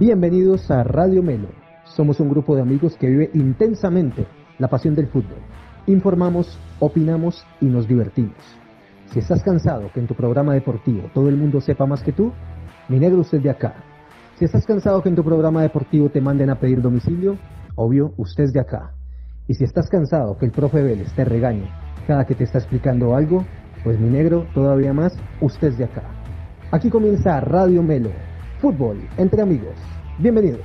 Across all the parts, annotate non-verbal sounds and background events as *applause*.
Bienvenidos a Radio Melo. Somos un grupo de amigos que vive intensamente la pasión del fútbol. Informamos, opinamos y nos divertimos. Si estás cansado que en tu programa deportivo todo el mundo sepa más que tú, mi negro usted de acá. Si estás cansado que en tu programa deportivo te manden a pedir domicilio, obvio, usted de acá. Y si estás cansado que el profe Vélez te regañe cada que te está explicando algo, pues mi negro, todavía más, usted de acá. Aquí comienza Radio Melo, fútbol entre amigos. Bienvenidos.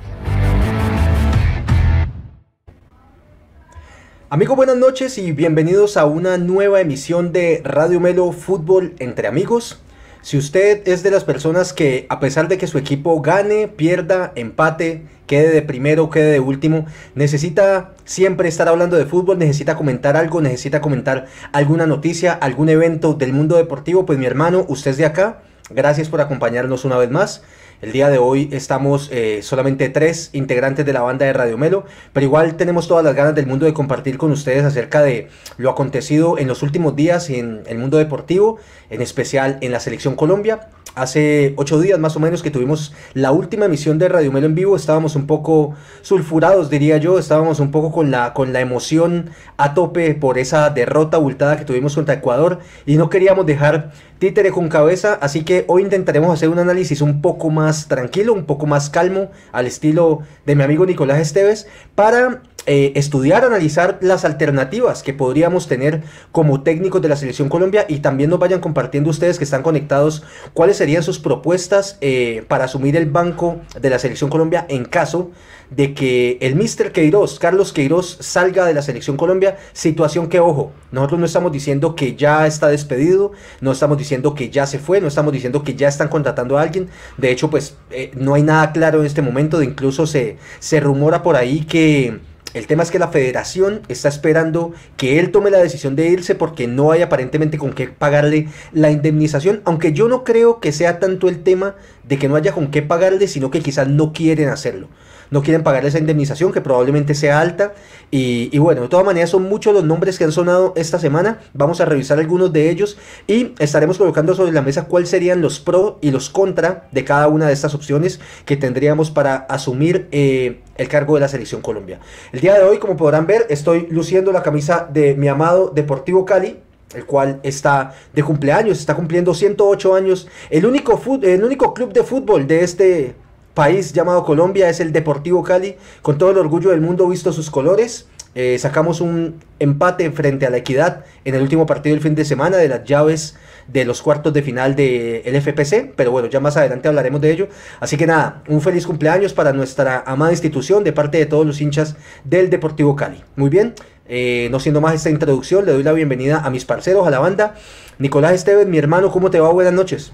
Amigos, buenas noches y bienvenidos a una nueva emisión de Radio Melo Fútbol entre amigos. Si usted es de las personas que a pesar de que su equipo gane, pierda, empate, quede de primero quede de último, necesita siempre estar hablando de fútbol, necesita comentar algo, necesita comentar alguna noticia, algún evento del mundo deportivo, pues mi hermano, usted es de acá. Gracias por acompañarnos una vez más. El día de hoy estamos eh, solamente tres integrantes de la banda de Radio Melo, pero igual tenemos todas las ganas del mundo de compartir con ustedes acerca de lo acontecido en los últimos días en el mundo deportivo, en especial en la selección Colombia hace ocho días más o menos que tuvimos la última emisión de Radio Melo en vivo, estábamos un poco sulfurados, diría yo, estábamos un poco con la, con la emoción a tope por esa derrota abultada que tuvimos contra Ecuador y no queríamos dejar títere con cabeza, así que hoy intentaremos hacer un análisis un poco más tranquilo, un poco más calmo, al estilo de mi amigo Nicolás Esteves, para eh, estudiar, analizar las alternativas que podríamos tener como técnicos de la Selección Colombia y también nos vayan compartiendo ustedes que están conectados cuáles serían sus propuestas eh, para asumir el banco de la Selección Colombia en caso de que el Mr. Queiroz, Carlos Queiroz, salga de la Selección Colombia, situación que, ojo, nosotros no estamos diciendo que ya está despedido, no estamos diciendo que ya se fue, no estamos diciendo que ya están contratando a alguien, de hecho, pues eh, no hay nada claro en este momento, de incluso se, se rumora por ahí que el tema es que la federación está esperando que él tome la decisión de irse porque no hay aparentemente con qué pagarle la indemnización, aunque yo no creo que sea tanto el tema de que no haya con qué pagarle, sino que quizás no quieren hacerlo no quieren pagar esa indemnización que probablemente sea alta. Y, bueno, de todas maneras son muchos los nombres que han sonado esta semana. Vamos a revisar algunos de ellos y estaremos colocando sobre la mesa cuáles serían los pro y los contra de cada una de estas opciones que tendríamos para asumir eh, el cargo de la selección Colombia. El día de hoy, como podrán ver, estoy luciendo la camisa de mi amado Deportivo Cali el cual está de cumpleaños, está cumpliendo 108 años. El único, el único club de fútbol de este país llamado Colombia es el Deportivo Cali. Con todo el orgullo del mundo visto sus colores. Eh, sacamos un empate frente a la Equidad en el último partido del fin de semana de las llaves de los cuartos de final del FPC, pero bueno, ya más adelante hablaremos de ello. Así que nada, un feliz cumpleaños para nuestra amada institución de parte de todos los hinchas del Deportivo Cali. Muy bien, eh, no siendo más esta introducción, le doy la bienvenida a mis parceros, a la banda. Nicolás Esteves, mi hermano, ¿cómo te va? Buenas noches.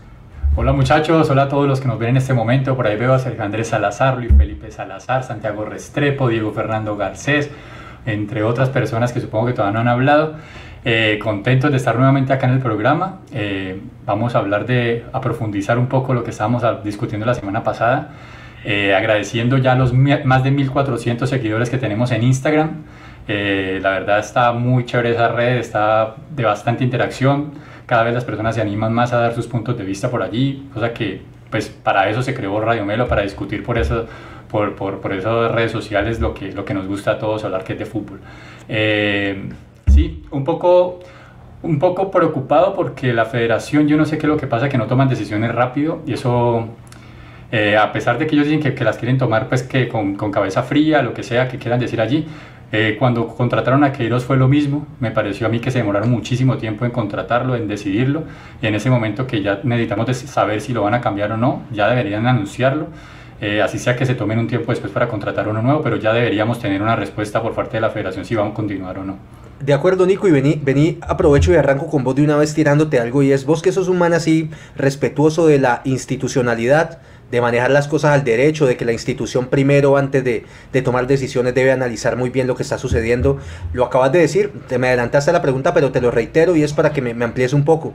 Hola muchachos, hola a todos los que nos ven en este momento. Por ahí veo a Sergio Andrés Salazar, Luis Felipe Salazar, Santiago Restrepo, Diego Fernando Garcés, entre otras personas que supongo que todavía no han hablado. Eh, contentos de estar nuevamente acá en el programa. Eh, vamos a hablar de, a profundizar un poco lo que estábamos discutiendo la semana pasada. Eh, agradeciendo ya los más de 1400 seguidores que tenemos en Instagram. la verdad está muy chévere esa red, está de bastante interacción cada vez las personas se animan más a dar sus puntos de vista por allí, o sea que pues para eso se creó Radio Melo, para discutir por eso, por, por, por esas redes sociales lo que, lo que nos gusta a todos hablar que es de fútbol. Eh, sí, un poco, un poco preocupado porque la federación, yo no sé qué es lo que pasa, que no toman decisiones rápido y eso, eh, a pesar de que ellos dicen que, que, las quieren tomar pues que con, con cabeza fría, lo que sea que quieran decir allí, eh, cuando contrataron a Queiroz fue lo mismo, me pareció a mí que se demoraron muchísimo tiempo en contratarlo, en decidirlo, y en ese momento que ya necesitamos saber si lo van a cambiar o no, ya deberían anunciarlo, eh, así sea que se tomen un tiempo después para contratar uno nuevo, pero ya deberíamos tener una respuesta por parte de la federación si vamos a continuar o no. De acuerdo, Nico, y vení, vení, aprovecho y arranco con vos de una vez tirándote algo, y es vos que sos un man así respetuoso de la institucionalidad, de manejar las cosas al derecho, de que la institución primero, antes de, tomar decisiones, debe analizar muy bien lo que está sucediendo. Lo acabas de decir, te me adelantaste a la pregunta, pero te lo reitero y es para que me, me amplíes un poco.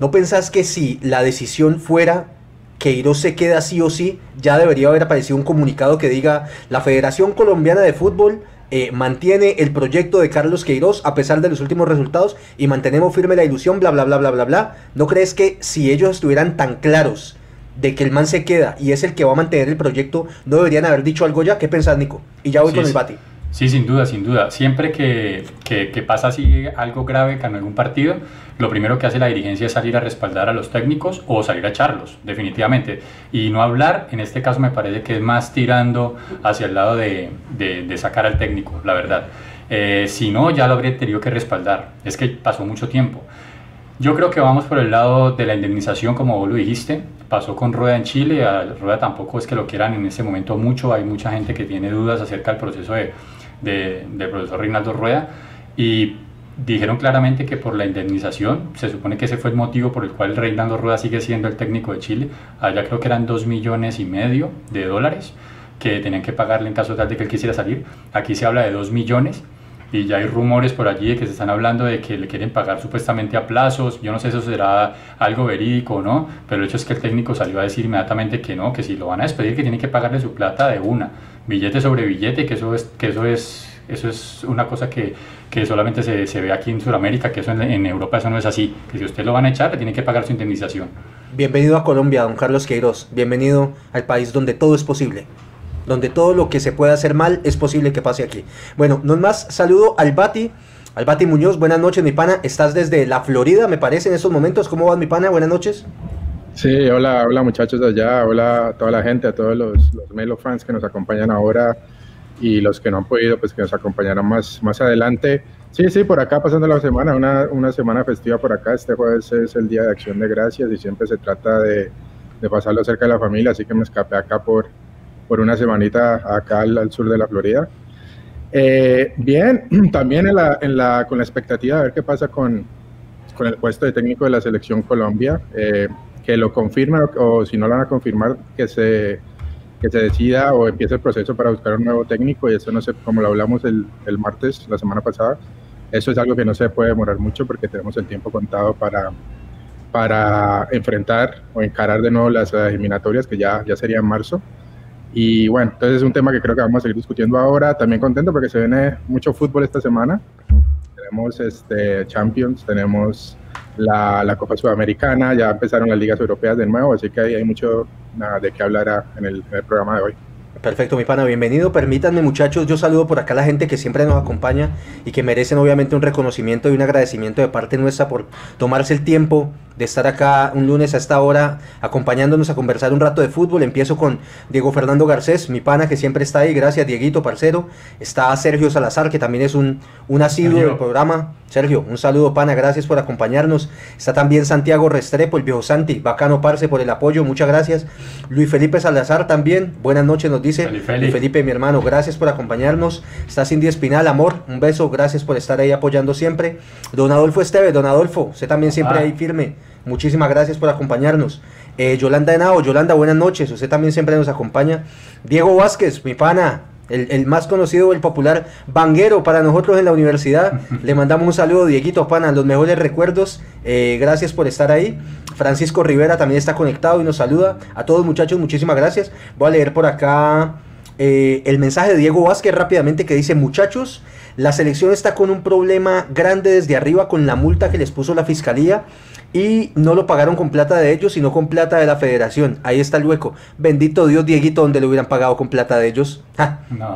¿No pensás que si la decisión fuera que Iros se queda sí o sí, ya debería haber aparecido un comunicado que diga la Federación Colombiana de Fútbol eh, mantiene el proyecto de Carlos Queiroz a pesar de los últimos resultados y mantenemos firme la ilusión, bla, bla, bla, bla, bla, bla. ¿No crees que si ellos estuvieran tan claros de que el man se queda y es el que va a mantener el proyecto, ¿no deberían haber dicho algo ya? ¿Qué pensás, Nico? Y ya voy con el bati. Sí, sin duda, sin duda. Siempre que, que, pasa así algo grave en algún partido, lo primero que hace la dirigencia es salir a respaldar a los técnicos o salir a echarlos, definitivamente. Y no hablar, en este caso me parece que es más tirando hacia el lado de, de, sacar al técnico, la verdad. Eh, si no, ya lo habría tenido que respaldar. Es que pasó mucho tiempo. Yo creo que vamos por el lado de la indemnización, como vos lo dijiste. Pasó con Rueda en Chile. A Rueda tampoco es que lo quieran en ese momento mucho. Hay mucha gente que tiene dudas acerca del proceso de, del profesor Reinaldo Rueda. Y dijeron claramente que por la indemnización, se supone que ese fue el motivo por el cual Reinaldo Rueda sigue siendo el técnico de Chile. Allá creo que eran dos millones y medio de dólares que tenían que pagarle en caso tal de que él quisiera salir. Aquí se habla de dos millones y ya hay rumores por allí de que se están hablando de que le quieren pagar supuestamente a plazos. Yo no sé si eso será algo verídico o no, pero el hecho es que el técnico salió a decir inmediatamente que no, que si lo van a despedir, que tiene que pagarle su plata de una, billete sobre billete, que eso es, que eso es, eso es una cosa que, que solamente se, se, ve aquí en Sudamérica, que eso en, Europa eso no es así, que si usted lo van a echar, le tiene que pagar su indemnización. Bienvenido a Colombia, don Carlos Queiroz. Bienvenido al país donde todo es posible donde todo lo que se puede hacer mal es posible que pase aquí. Bueno, no más, saludo al Bati. Al Bati Muñoz, buenas noches, mi pana. Estás desde la Florida, me parece, en estos momentos. ¿Cómo vas, mi pana? Buenas noches. Sí, hola, hola muchachos de allá, hola a toda la gente, a todos los, los Melo fans que nos acompañan ahora y los que no han podido, pues que nos acompañarán más, más adelante. Sí, sí, por acá pasando la semana, una, una semana festiva por acá. Este jueves es el Día de Acción de Gracias y siempre se trata de, de pasarlo cerca de la familia, así que me escapé acá por, por una semanita acá al, sur de la Florida. Eh, bien, *clears throat* también en la, en la, con la expectativa de ver qué pasa con, con el puesto de técnico de la selección Colombia, eh, que lo confirmen o, si no lo van a confirmar, que se, que se decida o empiece el proceso para buscar un nuevo técnico y eso no sé, como lo hablamos el, el martes, la semana pasada, eso es algo que no se puede demorar mucho porque tenemos el tiempo contado para, para enfrentar o encarar de nuevo las eliminatorias que ya, ya sería en marzo. Y bueno, entonces es un tema que creo que vamos a seguir discutiendo ahora. También contento porque se viene mucho fútbol esta semana. Tenemos este Champions, tenemos la, la Copa Sudamericana, ya empezaron las ligas europeas de nuevo, así que ahí hay mucho nada, de qué hablar en el programa de hoy. Perfecto, mi pana, bienvenido. Permítanme, muchachos, yo saludo por acá a la gente que siempre nos acompaña y que merecen obviamente un reconocimiento y un agradecimiento de parte nuestra por tomarse el tiempo de estar acá un lunes a esta hora acompañándonos a conversar un rato de fútbol. Empiezo con Diego Fernando Garcés, mi pana que siempre está ahí. Gracias, Dieguito, parcero. Está Sergio Salazar, que también es un, un asiduo del programa. Sergio, un saludo, pana, gracias por acompañarnos. Está también Santiago Restrepo, el viejo Santi, bacano parce por el apoyo, muchas gracias. Luis Felipe Salazar también, buenas noches, nos dice. Luis Felipe, mi hermano, gracias por acompañarnos. Está Cindy Espinal, amor, un beso, gracias por estar ahí apoyando siempre. Don Adolfo Esteve, don Adolfo, usted también siempre ah. ahí firme. Muchísimas gracias por acompañarnos. Eh, Yolanda Henao, Yolanda, buenas noches. Usted también siempre nos acompaña. Diego Vázquez, mi pana, el, más conocido, el popular banguero para nosotros en la universidad. *laughs* Le mandamos un saludo, Dieguito Pana, los mejores recuerdos. Eh, gracias por estar ahí. Francisco Rivera también está conectado y nos saluda. A todos muchachos, muchísimas gracias. Voy a leer por acá eh, el mensaje de Diego Vázquez rápidamente que dice, muchachos, la selección está con un problema grande desde arriba con la multa que les puso la fiscalía y no lo pagaron con plata de ellos, sino con plata de la federación. Ahí está el hueco. Bendito Dios, Dieguito, donde lo hubieran pagado con plata de ellos.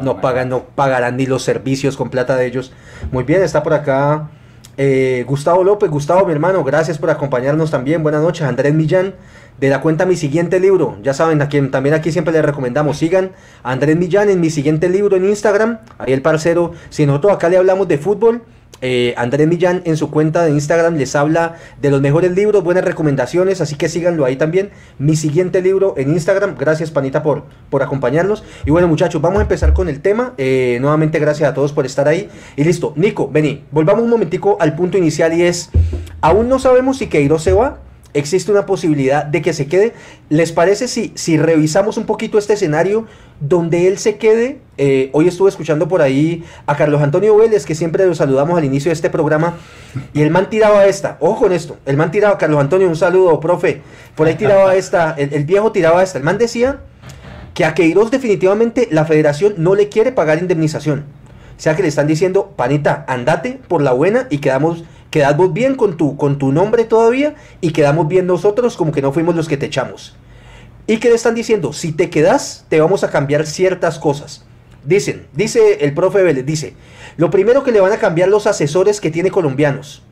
no, pagan, no pagarán ni los servicios con plata de ellos. Muy bien, está por acá eh, Gustavo López. Gustavo, mi hermano, gracias por acompañarnos también. Buenas noches. Andrés Millán, de la cuenta Mi Siguiente Libro. Ya saben, a quien también aquí siempre les recomendamos, sigan Andrés Millán en Mi Siguiente Libro en Instagram. Ahí el parcero, si nosotros acá le hablamos de fútbol eh, Andrés Millán en su cuenta de Instagram les habla de los mejores libros, buenas recomendaciones, así que síganlo ahí también. Mi siguiente libro en Instagram, gracias Panita por, por acompañarnos. Y bueno muchachos, vamos a empezar con el tema. Eh, nuevamente gracias a todos por estar ahí. Y listo, Nico, vení, volvamos un momentico al punto inicial y es, aún no sabemos si Queiroz se va existe una posibilidad de que se quede. ¿Les parece si, si revisamos un poquito este escenario donde él se quede? Eh, hoy estuve escuchando por ahí a Carlos Antonio Vélez, que siempre lo saludamos al inicio de este programa, y el man tiraba esta, ojo con esto, el man tiraba, Carlos Antonio, un saludo, profe, por ahí tiraba *laughs* esta, el, viejo tiraba esta, el man decía que a Queiroz definitivamente la federación no le quiere pagar indemnización. O sea que le están diciendo, panita, andate por la buena y quedamos quedamos bien con tu, con tu nombre todavía y quedamos bien nosotros como que no fuimos los que te echamos. Y que le están diciendo, si te quedas, te vamos a cambiar ciertas cosas. Dicen, dice el profe Vélez, dice, lo primero que le van a cambiar los asesores que tiene colombianos.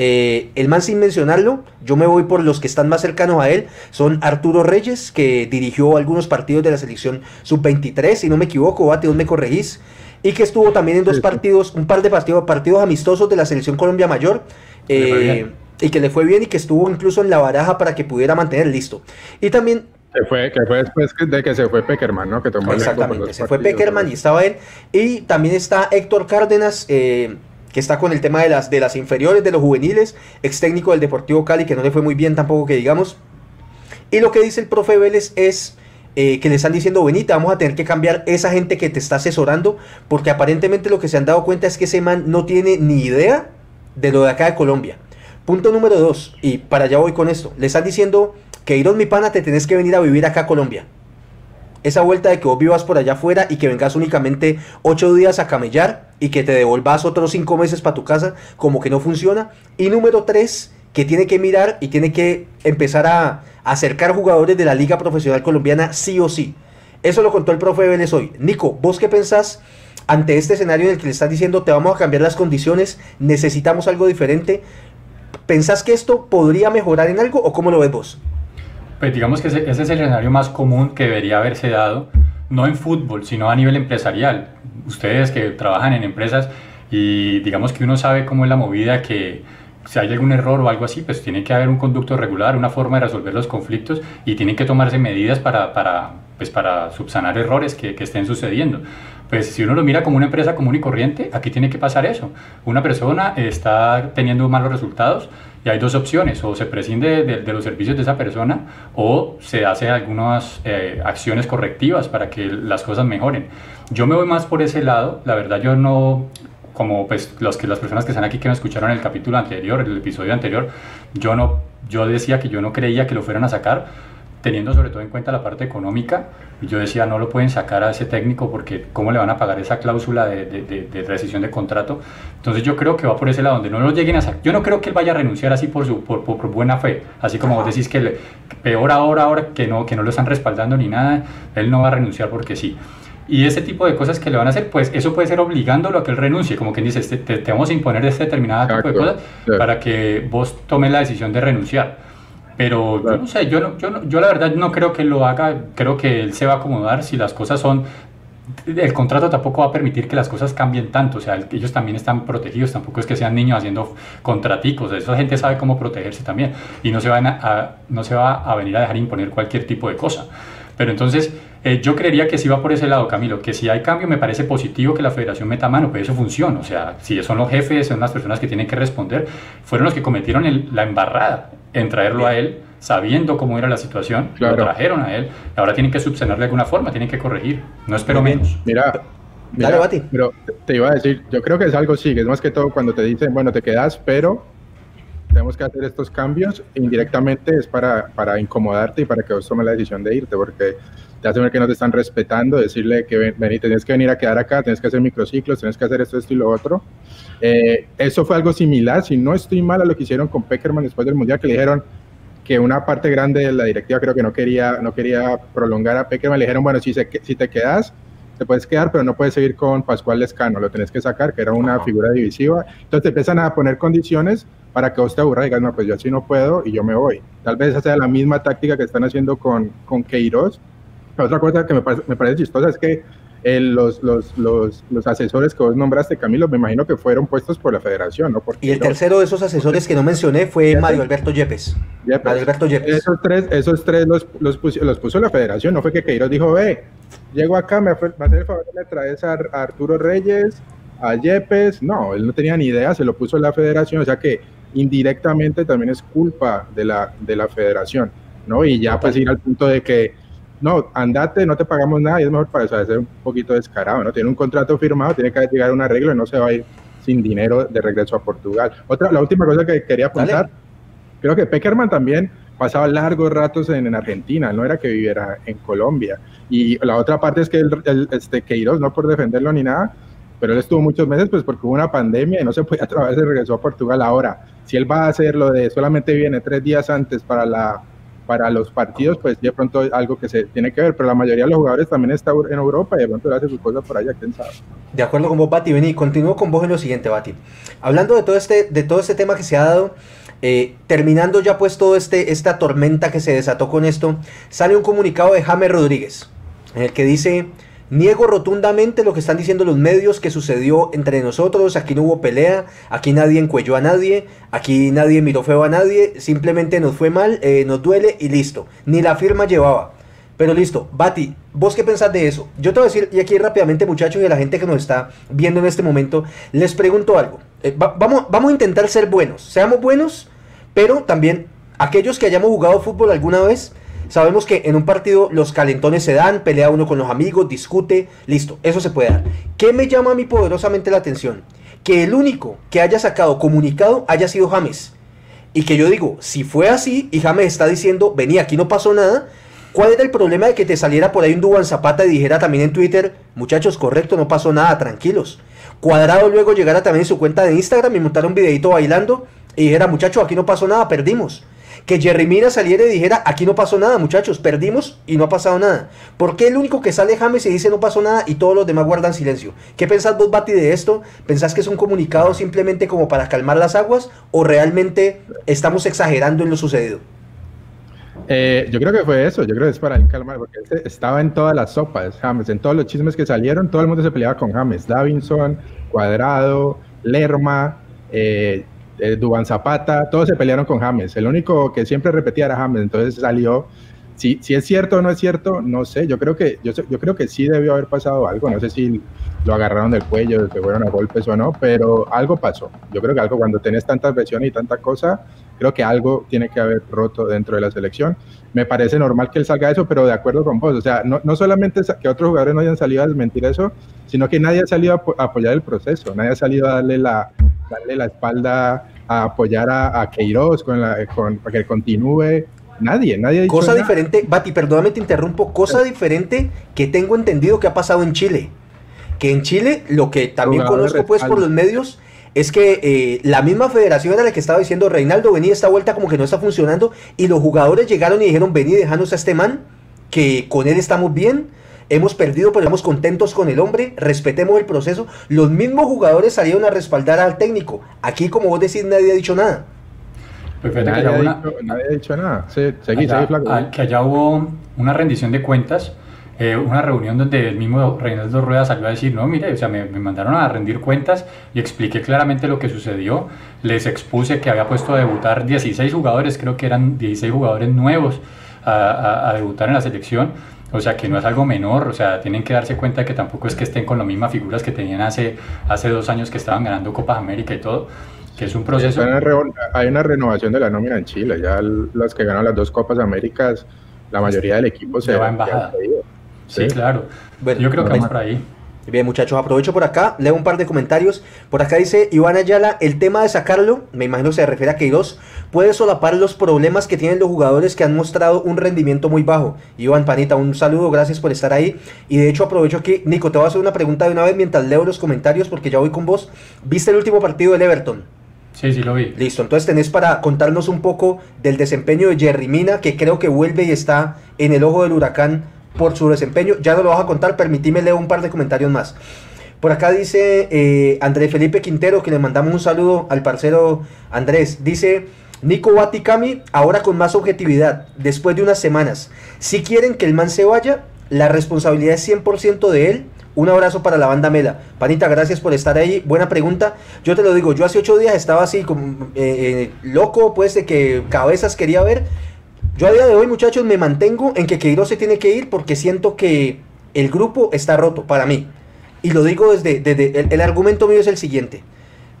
Eh, el man sin mencionarlo, yo me voy por los que están más cercanos a él, son Arturo Reyes, que dirigió algunos partidos de la selección sub-23, si no me equivoco, Bate, me corregís, y que estuvo también en dos partidos, un par de partidos, partidos amistosos de la selección Colombia Mayor, eh, y que le fue bien y que estuvo incluso en la baraja para que pudiera mantener listo. Y también que fue, que fue después de que se fue Peckerman, ¿no? Que tomó Exactamente, se fue Peckerman y estaba él. Y también está Héctor Cárdenas, eh, que está con el tema de las, de las inferiores, de los juveniles, ex técnico del Deportivo Cali, que no le fue muy bien tampoco que digamos. Y lo que dice el profe Vélez es eh, que le están diciendo, Benita, vamos a tener que cambiar esa gente que te está asesorando, porque aparentemente lo que se han dado cuenta es que ese man no tiene ni idea de lo de acá de Colombia. Punto número dos, y para allá voy con esto, le están diciendo que Iron mi pana te tenés que venir a vivir acá a Colombia. Esa vuelta de que vos vivas por allá afuera y que vengas únicamente ocho días a camellar y que te devolvas otros cinco meses para tu casa, como que no funciona. Y número tres, que tiene que mirar y tiene que empezar a acercar jugadores de la Liga Profesional Colombiana sí o sí. Eso lo contó el profe Vélez hoy. Nico, ¿vos qué pensás ante este escenario en el que le estás diciendo te vamos a cambiar las condiciones, necesitamos algo diferente? ¿Pensás que esto podría mejorar en algo o cómo lo ves vos? Pues digamos que ese, es el escenario más común que debería haberse dado, no en fútbol, sino a nivel empresarial. Ustedes que trabajan en empresas y digamos que uno sabe cómo es la movida que si hay algún error o algo así, pues tiene que haber un conducto regular, una forma de resolver los conflictos y tienen que tomarse medidas para, para, pues para subsanar errores que, que estén sucediendo. Pues si uno lo mira como una empresa común y corriente, aquí tiene que pasar eso. Una persona está teniendo malos resultados, y hay dos opciones, o se prescinde de, los servicios de esa persona o se hace algunas eh, acciones correctivas para que las cosas mejoren. Yo me voy más por ese lado, la verdad yo no, como pues los que las personas que están aquí que me escucharon en el capítulo anterior, el episodio anterior, yo no, yo decía que yo no creía que lo fueran a sacar, teniendo sobre todo en cuenta la parte económica, yo decía no lo pueden sacar a ese técnico porque cómo le van a pagar esa cláusula de, de, de, rescisión de contrato. Entonces yo creo que va por ese lado, donde no lo lleguen a sacar. Yo no creo que él vaya a renunciar así por, su, por, por, buena fe, así como vos decís que le, peor ahora, ahora que no, que no lo están respaldando ni nada, él no va a renunciar porque sí. Y ese tipo de cosas que le van a hacer, pues eso puede ser obligándolo a que él renuncie, como quien dice, te, te, vamos a imponer este determinado tipo de cosas para que vos tomes la decisión de renunciar. Pero yo no sé, yo, yo, yo la verdad no creo que lo haga, creo que él se va a acomodar si las cosas son el contrato tampoco va a permitir que las cosas cambien tanto, o sea, ellos también están protegidos, tampoco es que sean niños haciendo contraticos, esa gente sabe cómo protegerse también y no se, van a, no se va a venir a dejar imponer cualquier tipo de cosa. Pero entonces eh, yo creería que si va por ese lado, Camilo, que si hay cambio me parece positivo que la federación meta mano, pero eso funciona, o sea, si son los jefes, son las personas que tienen que responder, fueron los que cometieron la embarrada en traerlo a él, sabiendo cómo era la situación, lo trajeron a él, y ahora tienen que subsanarle de alguna forma, tienen que corregir. No espero menos. Mira, mira pero te iba a decir, yo creo que es algo sí, que es más que todo cuando te dicen, bueno, te quedas, pero tenemos que hacer estos cambios, indirectamente es para, para incomodarte y para que vos tomes la decisión de irte, porque te hace ver que no te están respetando, decirle que ven, ven tienes que venir a quedar acá, tienes que hacer microciclos, tienes que hacer esto, esto y lo otro. Eh, eso fue algo similar, si no estoy mal a lo que hicieron con Peckerman después del Mundial, que le dijeron que una parte grande de la directiva creo que no quería, no quería prolongar a Peckerman, le dijeron, bueno, si, se, si te quedas, te puedes quedar, pero no puedes seguir con Pascual Lescano, lo tenés que sacar, que era una figura divisiva. Entonces te empiezan a poner condiciones para que vos te aburras y digas, no, pues yo así no puedo y yo me voy. Tal vez esa sea la misma táctica que están haciendo con, con Queiroz. Otra cosa que me parece, me parece chistosa es que los, los, los, los, asesores que vos nombraste, Camilo, me imagino que fueron puestos por la federación, ¿no? y el tercero de esos asesores que no mencioné fue Mario Alberto Yepes. Mario Alberto Yepes. Esos tres, esos tres los, los, puso, los puso la federación, no fue que Queiroz dijo, ve, llego acá, me va a hacer el favor de traes a, Arturo Reyes, a Yepes, no, él no tenía ni idea, se lo puso la federación, o sea que indirectamente también es culpa de la, de la federación, ¿no? Y ya pues ir al punto de que no, andate, no te pagamos nada y es mejor para eso, ser un poquito descarado, ¿no? Tiene un contrato firmado, tiene que llegar a un arreglo y no se va a ir sin dinero de regreso a Portugal. Otra, la última cosa que quería apuntar, creo que Peckerman también pasaba largos ratos en, Argentina, no era que viviera en Colombia. Y la otra parte es que el, este Queiroz, no por defenderlo ni nada, pero él estuvo muchos meses pues porque hubo una pandemia y no se podía *laughs* trabajar, se regresó a Portugal. Ahora, si él va a hacer lo de solamente viene tres días antes para la para los partidos, pues de pronto algo que se tiene que ver, pero la mayoría de los jugadores también está en Europa y de pronto le hace sus cosas por allá, quién sabe. De acuerdo con vos, Bati, vení, continúo con vos en lo siguiente, Bati. Hablando de todo este, de todo este tema que se ha dado, eh, terminando ya pues todo este, esta tormenta que se desató con esto, sale un comunicado de James Rodríguez, en el que dice, Niego rotundamente lo que están diciendo los medios que sucedió entre nosotros. Aquí no hubo pelea, aquí nadie encuelló a nadie, aquí nadie miró feo a nadie. Simplemente nos fue mal, eh, nos duele y listo. Ni la firma llevaba. Pero listo, Bati, ¿vos qué pensás de eso? Yo te voy a decir, y aquí rápidamente, muchachos, y a la gente que nos está viendo en este momento, les pregunto algo. Eh, vamos, vamos a intentar ser buenos. Seamos buenos, pero también aquellos que hayamos jugado fútbol alguna vez Sabemos que en un partido los calentones se dan, pelea uno con los amigos, discute, listo, eso se puede dar. ¿Qué me llama a mí poderosamente la atención? Que el único que haya sacado comunicado haya sido James. Y que yo digo, si fue así y James está diciendo, vení, aquí no pasó nada, ¿cuál era el problema de que te saliera por ahí un Duban Zapata y dijera también en Twitter, muchachos, correcto, no pasó nada, tranquilos? Cuadrado luego llegara también en su cuenta de Instagram y montara un videito bailando y dijera, muchachos, aquí no pasó nada, perdimos que Jerry saliera y dijera, aquí no pasó nada, muchachos, perdimos y no ha pasado nada. ¿Por qué el único que sale James y dice no pasó nada y todos los demás guardan silencio? ¿Qué pensás vos, Bati, de esto? ¿Pensás que es un comunicado simplemente como para calmar las aguas o realmente estamos exagerando en lo sucedido? Eh, yo creo que fue eso, yo creo que es para calmar, porque estaba en todas las sopas, James, en todos los chismes que salieron, todo el mundo se peleaba con James, Davinson, Cuadrado, Lerma, eh, eh, Duban Zapata, todos se pelearon con James. El único que siempre repetía era James, entonces salió. Si, si es cierto o no es cierto, no sé. Yo creo que yo, yo creo que sí debió haber pasado algo. No sé si lo agarraron del cuello, que fueron a golpes o no, pero algo pasó. Yo creo que algo cuando tenés tantas versiones y tanta cosa, creo que algo tiene que haber roto dentro de la selección. Me parece normal que él salga eso, pero de acuerdo con vos. O sea, no, no solamente que otros jugadores no hayan salido a desmentir eso, sino que nadie ha salido a, apoyar el proceso, nadie ha salido a darle la, darle la espalda a apoyar a, a Queiroz con la, con, para que continúe. Nadie, nadie ha dicho Cosa nada. diferente, Bati, perdóname, te interrumpo. Cosa diferente que tengo entendido que ha pasado en Chile. Que en Chile, lo que también conozco pues por los medios, es que eh, la misma federación era la que estaba diciendo, Reinaldo, vení, esta vuelta como que no está funcionando. Y los jugadores llegaron y dijeron, vení, dejanos a este man, que con él estamos bien. Hemos perdido, pero estamos contentos con el hombre, respetemos el proceso. Los mismos jugadores salieron a respaldar al técnico. Aquí, como vos decís, nadie ha dicho nada. Pues Nadie, ha una- dicho, nadie ha dicho nada. Sí, seguí, allá- seguí, flaco. a- que allá hubo una rendición de cuentas, eh, una reunión donde el mismo Reinaldo Rueda salió a decir, no, mire, o sea, me, me mandaron a rendir cuentas y expliqué claramente lo que sucedió. Les expuse que había puesto a debutar 16 jugadores, creo que eran 16 jugadores nuevos a, a- a debutar en la selección. O sea, que no es algo menor, o sea, tienen que darse cuenta de que tampoco es que estén con las mismas figuras que tenían hace, hace dos años que estaban ganando Copas América y todo, que es un proceso... Hay una, re- hay una renovación de la nómina en Chile. Ya l- los que ganan las dos Copas Américas, la mayoría del equipo se va embajada. Sí, Sí. claro. Bueno, Yo creo que vamos por ahí. Bien, muchachos, aprovecho por acá, leo un par de comentarios. Por acá dice Iván Ayala, el tema de sacarlo, me imagino se refiere a Queiroz, puede solapar los problemas que tienen los jugadores que han mostrado un rendimiento muy bajo. Iván Panita, un saludo, gracias por estar ahí. Y de hecho aprovecho aquí, Nico, te voy a hacer una pregunta de una vez mientras leo los comentarios porque ya voy con vos. ¿Viste el último partido del Everton? Sí, sí lo vi. Listo, entonces tenés para contarnos un poco del desempeño de Jerry Mina, que creo que vuelve y está en el ojo del huracán por su desempeño. Ya no lo vas a contar, permitime leo un par de comentarios más. Por acá dice eh, Andrés Felipe Quintero, que le mandamos un saludo al parcero Andrés. Dice Nico Baticami, ahora con más objetividad, después de unas semanas. Si quieren que el man se vaya, la responsabilidad es 100% de él. Un abrazo para la banda Mela. Panita, gracias por estar ahí. Buena pregunta. Yo te lo digo, yo hace ocho días estaba así, como, eh, eh, loco, pues, de que cabezas quería ver. Yo a día de hoy, muchachos, me mantengo en que Queiroz se tiene que ir porque siento que el grupo está roto para mí. Y lo digo desde, desde el, el argumento mío es el siguiente.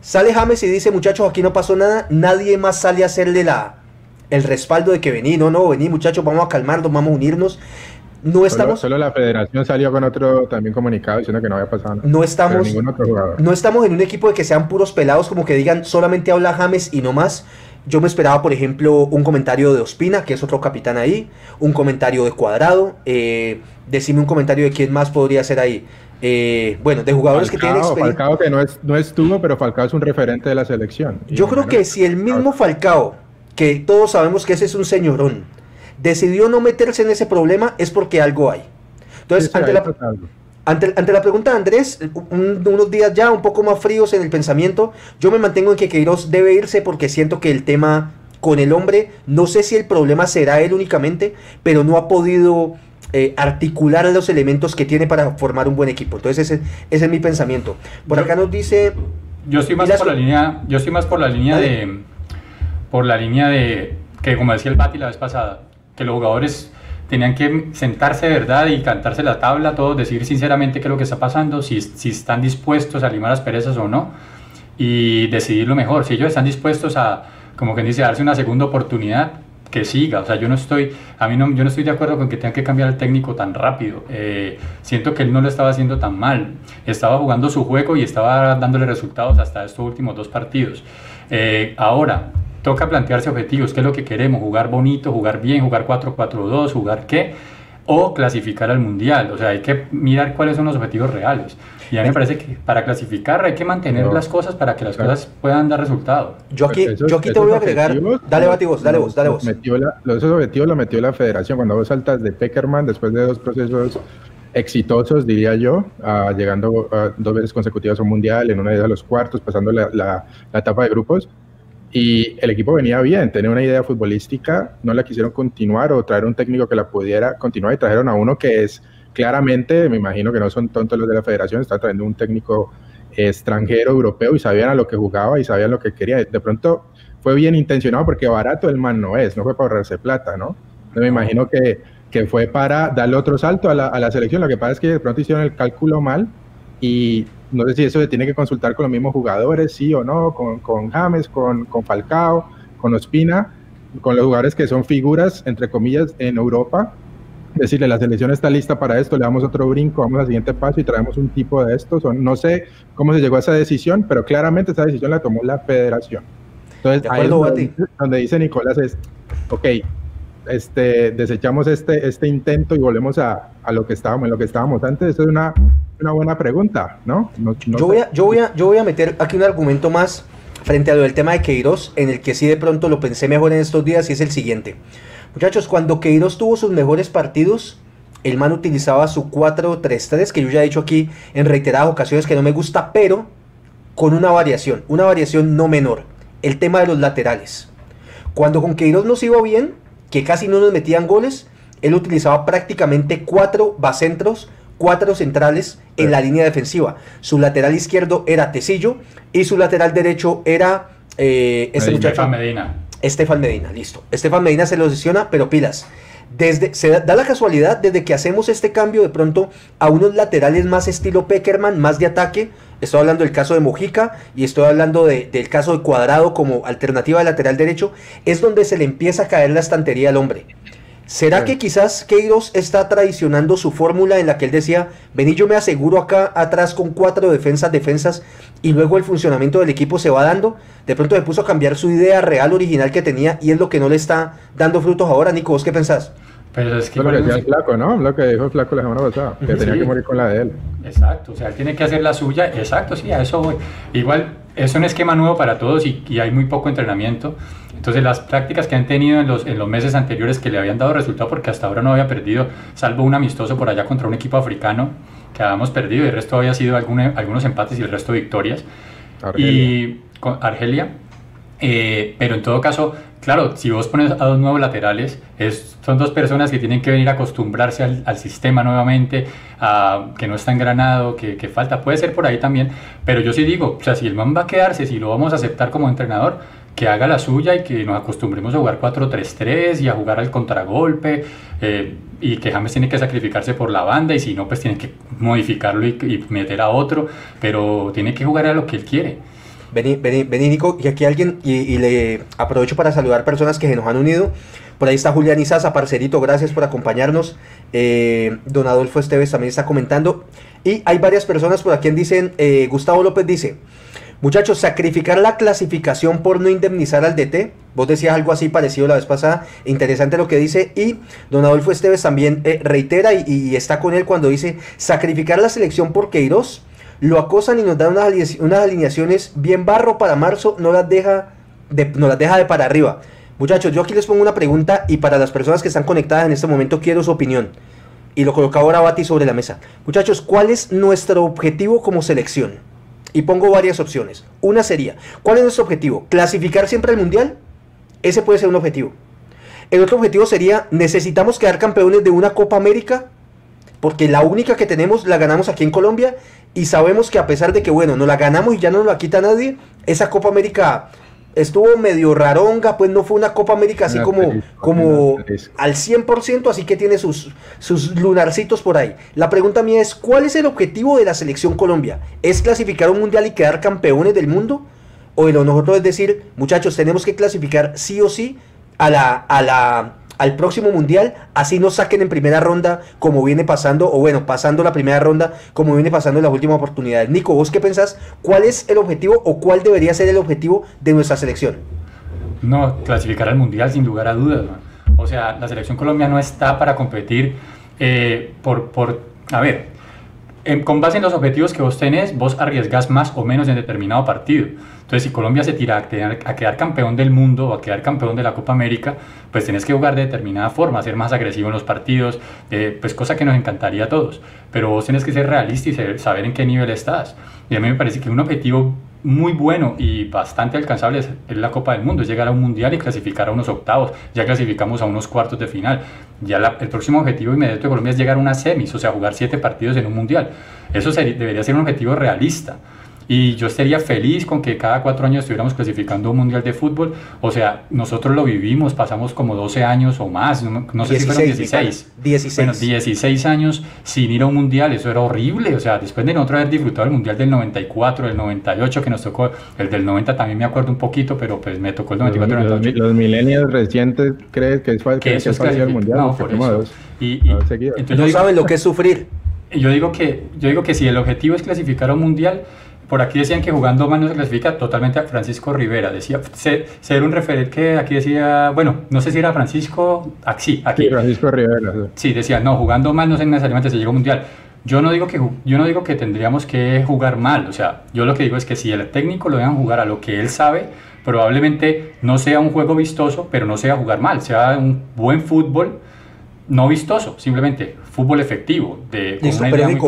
Sale James y dice, muchachos, aquí no pasó nada. Nadie más sale a hacerle la, el respaldo de que vení, no, no, vení, muchachos, vamos a calmarnos, vamos a unirnos. No estamos, solo la federación salió con otro también comunicado diciendo que no había pasado nada. no estamos, otro no estamos en un equipo de que sean puros pelados, como que digan solamente habla James y no más. Yo me esperaba, por ejemplo, un comentario de Ospina, que es otro capitán ahí, un comentario de Cuadrado, eh, decime un comentario de quién más podría ser ahí. Eh, bueno, de jugadores que tienen experiencia. Falcao que no, es, no estuvo, pero Falcao es un referente de la selección. Yo creo que si el mismo Falcao, que todos sabemos que ese es un señorón, decidió no meterse en ese problema es porque algo hay. Entonces, ante, la, ante, la, pregunta de Andrés, unos días ya un poco más fríos en el pensamiento, yo me mantengo en que Queiroz debe irse porque siento que el tema con el hombre, no sé si el problema será él únicamente, pero no ha podido eh, articular los elementos que tiene para formar un buen equipo. Entonces ese, ese es mi pensamiento. Por acá nos dice... Yo estoy más por la línea, yo estoy más por la línea de... Por la línea de... Que como decía el Bati la vez pasada, que los jugadores tenían que sentarse de verdad y cantarse la tabla, todos decir sinceramente qué es lo que está pasando, si, si están dispuestos a limar las perezas o no, y decidir lo mejor. Si ellos están dispuestos a, como quien dice, darse una segunda oportunidad, que siga. O sea, yo no estoy, a mí no, yo no estoy de acuerdo con que tenga que cambiar el técnico tan rápido. Eh, siento que él no lo estaba haciendo tan mal. Estaba jugando su juego y estaba dándole resultados hasta estos últimos dos partidos. Eh, ahora, toca plantearse objetivos. ¿Qué es lo que queremos? ¿Jugar bonito, jugar bien, jugar 4-4-2, jugar qué? O clasificar al mundial. O sea, hay que mirar cuáles son los objetivos reales. Y a mí me parece que para clasificar hay que mantener las cosas para que las cosas puedan dar resultado. Yo aquí, yo aquí te voy a agregar. Dale, Bati, vos, dale vos, dale vos. esos objetivos los metió la federación. Cuando vos saltas de Peckerman después de dos procesos exitosos, diría yo, llegando dos veces consecutivas a un mundial, en una de los cuartos, pasando la, la, etapa de grupos. Y el equipo venía bien, tenía una idea futbolística, no la quisieron continuar o traer un técnico que la pudiera continuar y trajeron a uno que es claramente, me imagino que no son tontos los de la federación, está trayendo un técnico extranjero, europeo, y sabían a lo que jugaba y sabían lo que quería. De pronto fue bien intencionado porque barato el man no es, no fue para ahorrarse plata, ¿no? me imagino que, que, fue para darle otro salto a la, a la, selección. Lo que pasa es que de pronto hicieron el cálculo mal y no sé si eso se tiene que consultar con los mismos jugadores, sí o no, con, con James, con, con Falcao, con Ospina, con los jugadores que son figuras, entre comillas, en Europa decirle, la selección está lista para esto, le damos otro brinco, vamos al siguiente paso y traemos un tipo de estos. No sé cómo se llegó a esa decisión, pero claramente esa decisión la tomó la federación. Entonces, ahí donde, dice Nicolás es, ok, este, desechamos este, este intento y volvemos a, a, lo que estábamos, en lo que estábamos antes. Esa es una, una buena pregunta, ¿no? yo, voy a, yo, voy a, yo voy a meter aquí un argumento más frente a lo del tema de Queiroz, en el que sí de pronto lo pensé mejor en estos días, y es el siguiente. Muchachos, cuando Queiroz tuvo sus mejores partidos, el man utilizaba su 4-3-3, que yo ya he dicho aquí en reiteradas ocasiones que no me gusta, pero con una variación, una variación no menor, el tema de los laterales. Cuando con Queiroz nos iba bien, que casi no nos metían goles, él utilizaba prácticamente cuatro bacentros, cuatro centrales en la línea defensiva. Su lateral izquierdo era Tecillo y su lateral derecho era eh, este muchacho. Medina. Estefan Medina, listo. Estefan Medina se lo lesiona, pero pilas. Desde, se da, la casualidad, desde que hacemos este cambio de pronto a unos laterales más estilo Peckerman, más de ataque, estoy hablando del caso de Mojica y estoy hablando del caso de Cuadrado como alternativa de lateral derecho, es donde se le empieza a caer la estantería al hombre. ¿Será que quizás Queiroz está traicionando su fórmula en la que él decía, vení yo me aseguro acá atrás con cuatro defensas, defensas, y luego el funcionamiento del equipo se va dando? De pronto se puso a cambiar su idea real, original que tenía, y es lo que no le está dando frutos ahora. Nico, ¿vos qué pensás? Pero es que lo que decía el flaco, ¿no? Lo que dijo el flaco la semana pasada, que tenía que morir con la de él. Exacto, o sea, él tiene que hacer la suya, exacto, sí, a eso voy. Igual, es un esquema nuevo para todos y, y hay muy poco entrenamiento. Entonces las prácticas que han tenido en los, en los meses anteriores que le habían dado resultado porque hasta ahora no había perdido, salvo un amistoso por allá contra un equipo africano que habíamos perdido y el resto había sido algunos empates y el resto victorias. Argelia. Y con Argelia. Eh, pero en todo caso, claro, si vos pones a dos nuevos laterales, es, son dos personas que tienen que venir a acostumbrarse al, al sistema nuevamente, a, que no está engranado, que, que, falta. Puede ser por ahí también, pero yo sí digo, o sea, si el man va a quedarse, si lo vamos a aceptar como entrenador, que haga la suya y que nos acostumbremos a jugar 4-3-3 y a jugar al contragolpe eh, y que James tiene que sacrificarse por la banda y si no pues tiene que modificarlo y, meter a otro, pero tiene que jugar a lo que él quiere. Vení, vení, vení Nico, y aquí alguien, y, le aprovecho para saludar personas que se nos han unido. Por ahí está Julián Izaza, parcerito, gracias por acompañarnos. Eh, don Adolfo Esteves también está comentando. Y hay varias personas por aquí dicen, eh, Gustavo López dice, Muchachos, sacrificar la clasificación por no indemnizar al DT. Vos decías algo así parecido la vez pasada. Interesante lo que dice. Y don Adolfo Esteves también eh, reitera y, está con él cuando dice sacrificar la selección por Queiroz. Lo acosan y nos dan unas, alineaciones bien barro para marzo. No las deja de, no las deja de para arriba. Muchachos, yo aquí les pongo una pregunta y para las personas que están conectadas en este momento quiero su opinión. Y lo coloco ahora Bati sobre la mesa. Muchachos, ¿cuál es nuestro objetivo como selección? Y pongo varias opciones. Una sería, ¿cuál es nuestro objetivo? ¿Clasificar siempre al Mundial? Ese puede ser un objetivo. El otro objetivo sería, ¿necesitamos quedar campeones de una Copa América? Porque la única que tenemos la ganamos aquí en Colombia y sabemos que a pesar de que, bueno, no la ganamos y ya no nos la quita nadie, esa Copa América estuvo medio raronga, pues no fue una Copa América así como, como al 100%, así que tiene sus, sus lunarcitos por ahí. La pregunta mía es, ¿cuál es el objetivo de la selección Colombia? ¿Es clasificar un mundial y quedar campeones del mundo? ¿O lo nosotros es decir, muchachos, tenemos que clasificar sí o sí a la, a la al próximo mundial, así nos saquen en primera ronda como viene pasando, o bueno, pasando la primera ronda como viene pasando en las últimas oportunidades. Nico, ¿vos qué pensás? ¿Cuál es el objetivo o cuál debería ser el objetivo de nuestra selección? No, clasificar al mundial sin lugar a dudas. O sea, la selección colombiana no está para competir eh, por, por, a ver, con base en los objetivos que vos tenés, vos arriesgás más o menos en determinado partido. Entonces, si Colombia se tira a, quedar campeón del mundo o a quedar campeón de la Copa América, pues tenés que jugar de determinada forma, ser más agresivo en los partidos, eh, pues cosa que nos encantaría a todos. Pero vos tenés que ser realista y saber en qué nivel estás. Y a mí me parece que un objetivo muy bueno y bastante alcanzable es la Copa del Mundo, es llegar a un mundial y clasificar a unos octavos, ya clasificamos a unos cuartos de final. Ya el próximo objetivo inmediato de Colombia es llegar a una semis, o sea, jugar siete partidos en un mundial. Eso debería ser un objetivo realista. Y yo estaría feliz con que cada cuatro años estuviéramos clasificando un mundial de fútbol. O sea, nosotros lo vivimos, pasamos como 12 años o más, no, sé si fueron 16. 16. Bueno, 16 años sin ir a un mundial, eso era horrible. O sea, después de nosotros haber disfrutado el mundial del 94, del 98, que nos tocó, el del 90 también me acuerdo un poquito, pero pues me tocó el 94. Los, 98. los, milenios recientes, ¿crees que es fácil que, eso es el mundial? No, por eso. Y, y, entonces no saben lo que es sufrir. Yo digo que, yo digo que si el objetivo es clasificar a un mundial, por aquí decían que jugando mal no se clasifica totalmente a Francisco Rivera. Decía ser, un referente que aquí decía, bueno, no sé si era Francisco, ah, sí, aquí. Sí, Francisco Rivera. Sí, decía, no, jugando mal no se necesariamente se llega a un mundial. Yo no digo que yo no digo que tendríamos que jugar mal, o sea, yo lo que digo es que si el técnico lo dejan jugar a lo que él sabe, probablemente no sea un juego vistoso, pero no sea jugar mal, sea un buen fútbol no vistoso, simplemente fútbol efectivo, de con una idea muy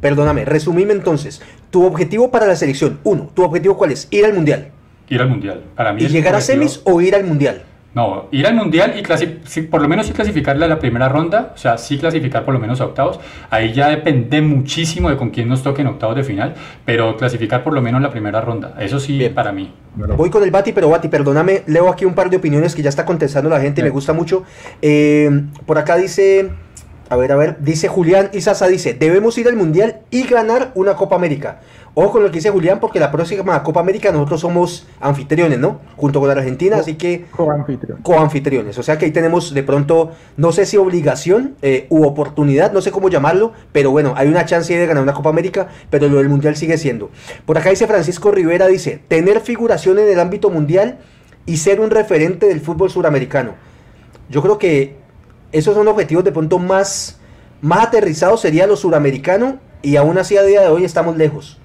Perdóname, resumime entonces. Tu objetivo para la selección, uno, ¿tu objetivo cuál es? Ir al mundial. Ir al mundial. Para mí ¿Y llegar a semis o ir al mundial? No, ir al mundial y por lo menos sí clasificarle a la primera ronda, o sea, sí clasificar por lo menos a octavos. Ahí ya depende muchísimo de con quién nos toque en octavos de final, pero clasificar por lo menos la primera ronda. Eso sí, para mí. Voy con el Bati, pero Bati, perdóname, leo aquí un par de opiniones que ya está contestando la gente, me gusta mucho. Eh, por acá dice. A ver, a ver, dice Julián Isaza, dice, debemos ir al Mundial y ganar una Copa América. Ojo con lo que dice Julián, porque la próxima Copa América nosotros somos anfitriones, ¿no? Junto con la Argentina, así que... Coanfitriones. Coanfitriones, o sea que ahí tenemos de pronto, no sé si obligación eh, u oportunidad, no sé cómo llamarlo, pero bueno, hay una chance de ganar una Copa América, pero lo del Mundial sigue siendo. Por acá dice Francisco Rivera, dice, tener figuración en el ámbito mundial y ser un referente del fútbol suramericano. Yo creo que esos son objetivos de pronto más, más aterrizados, sería lo suramericano, y aún así a día de hoy estamos lejos.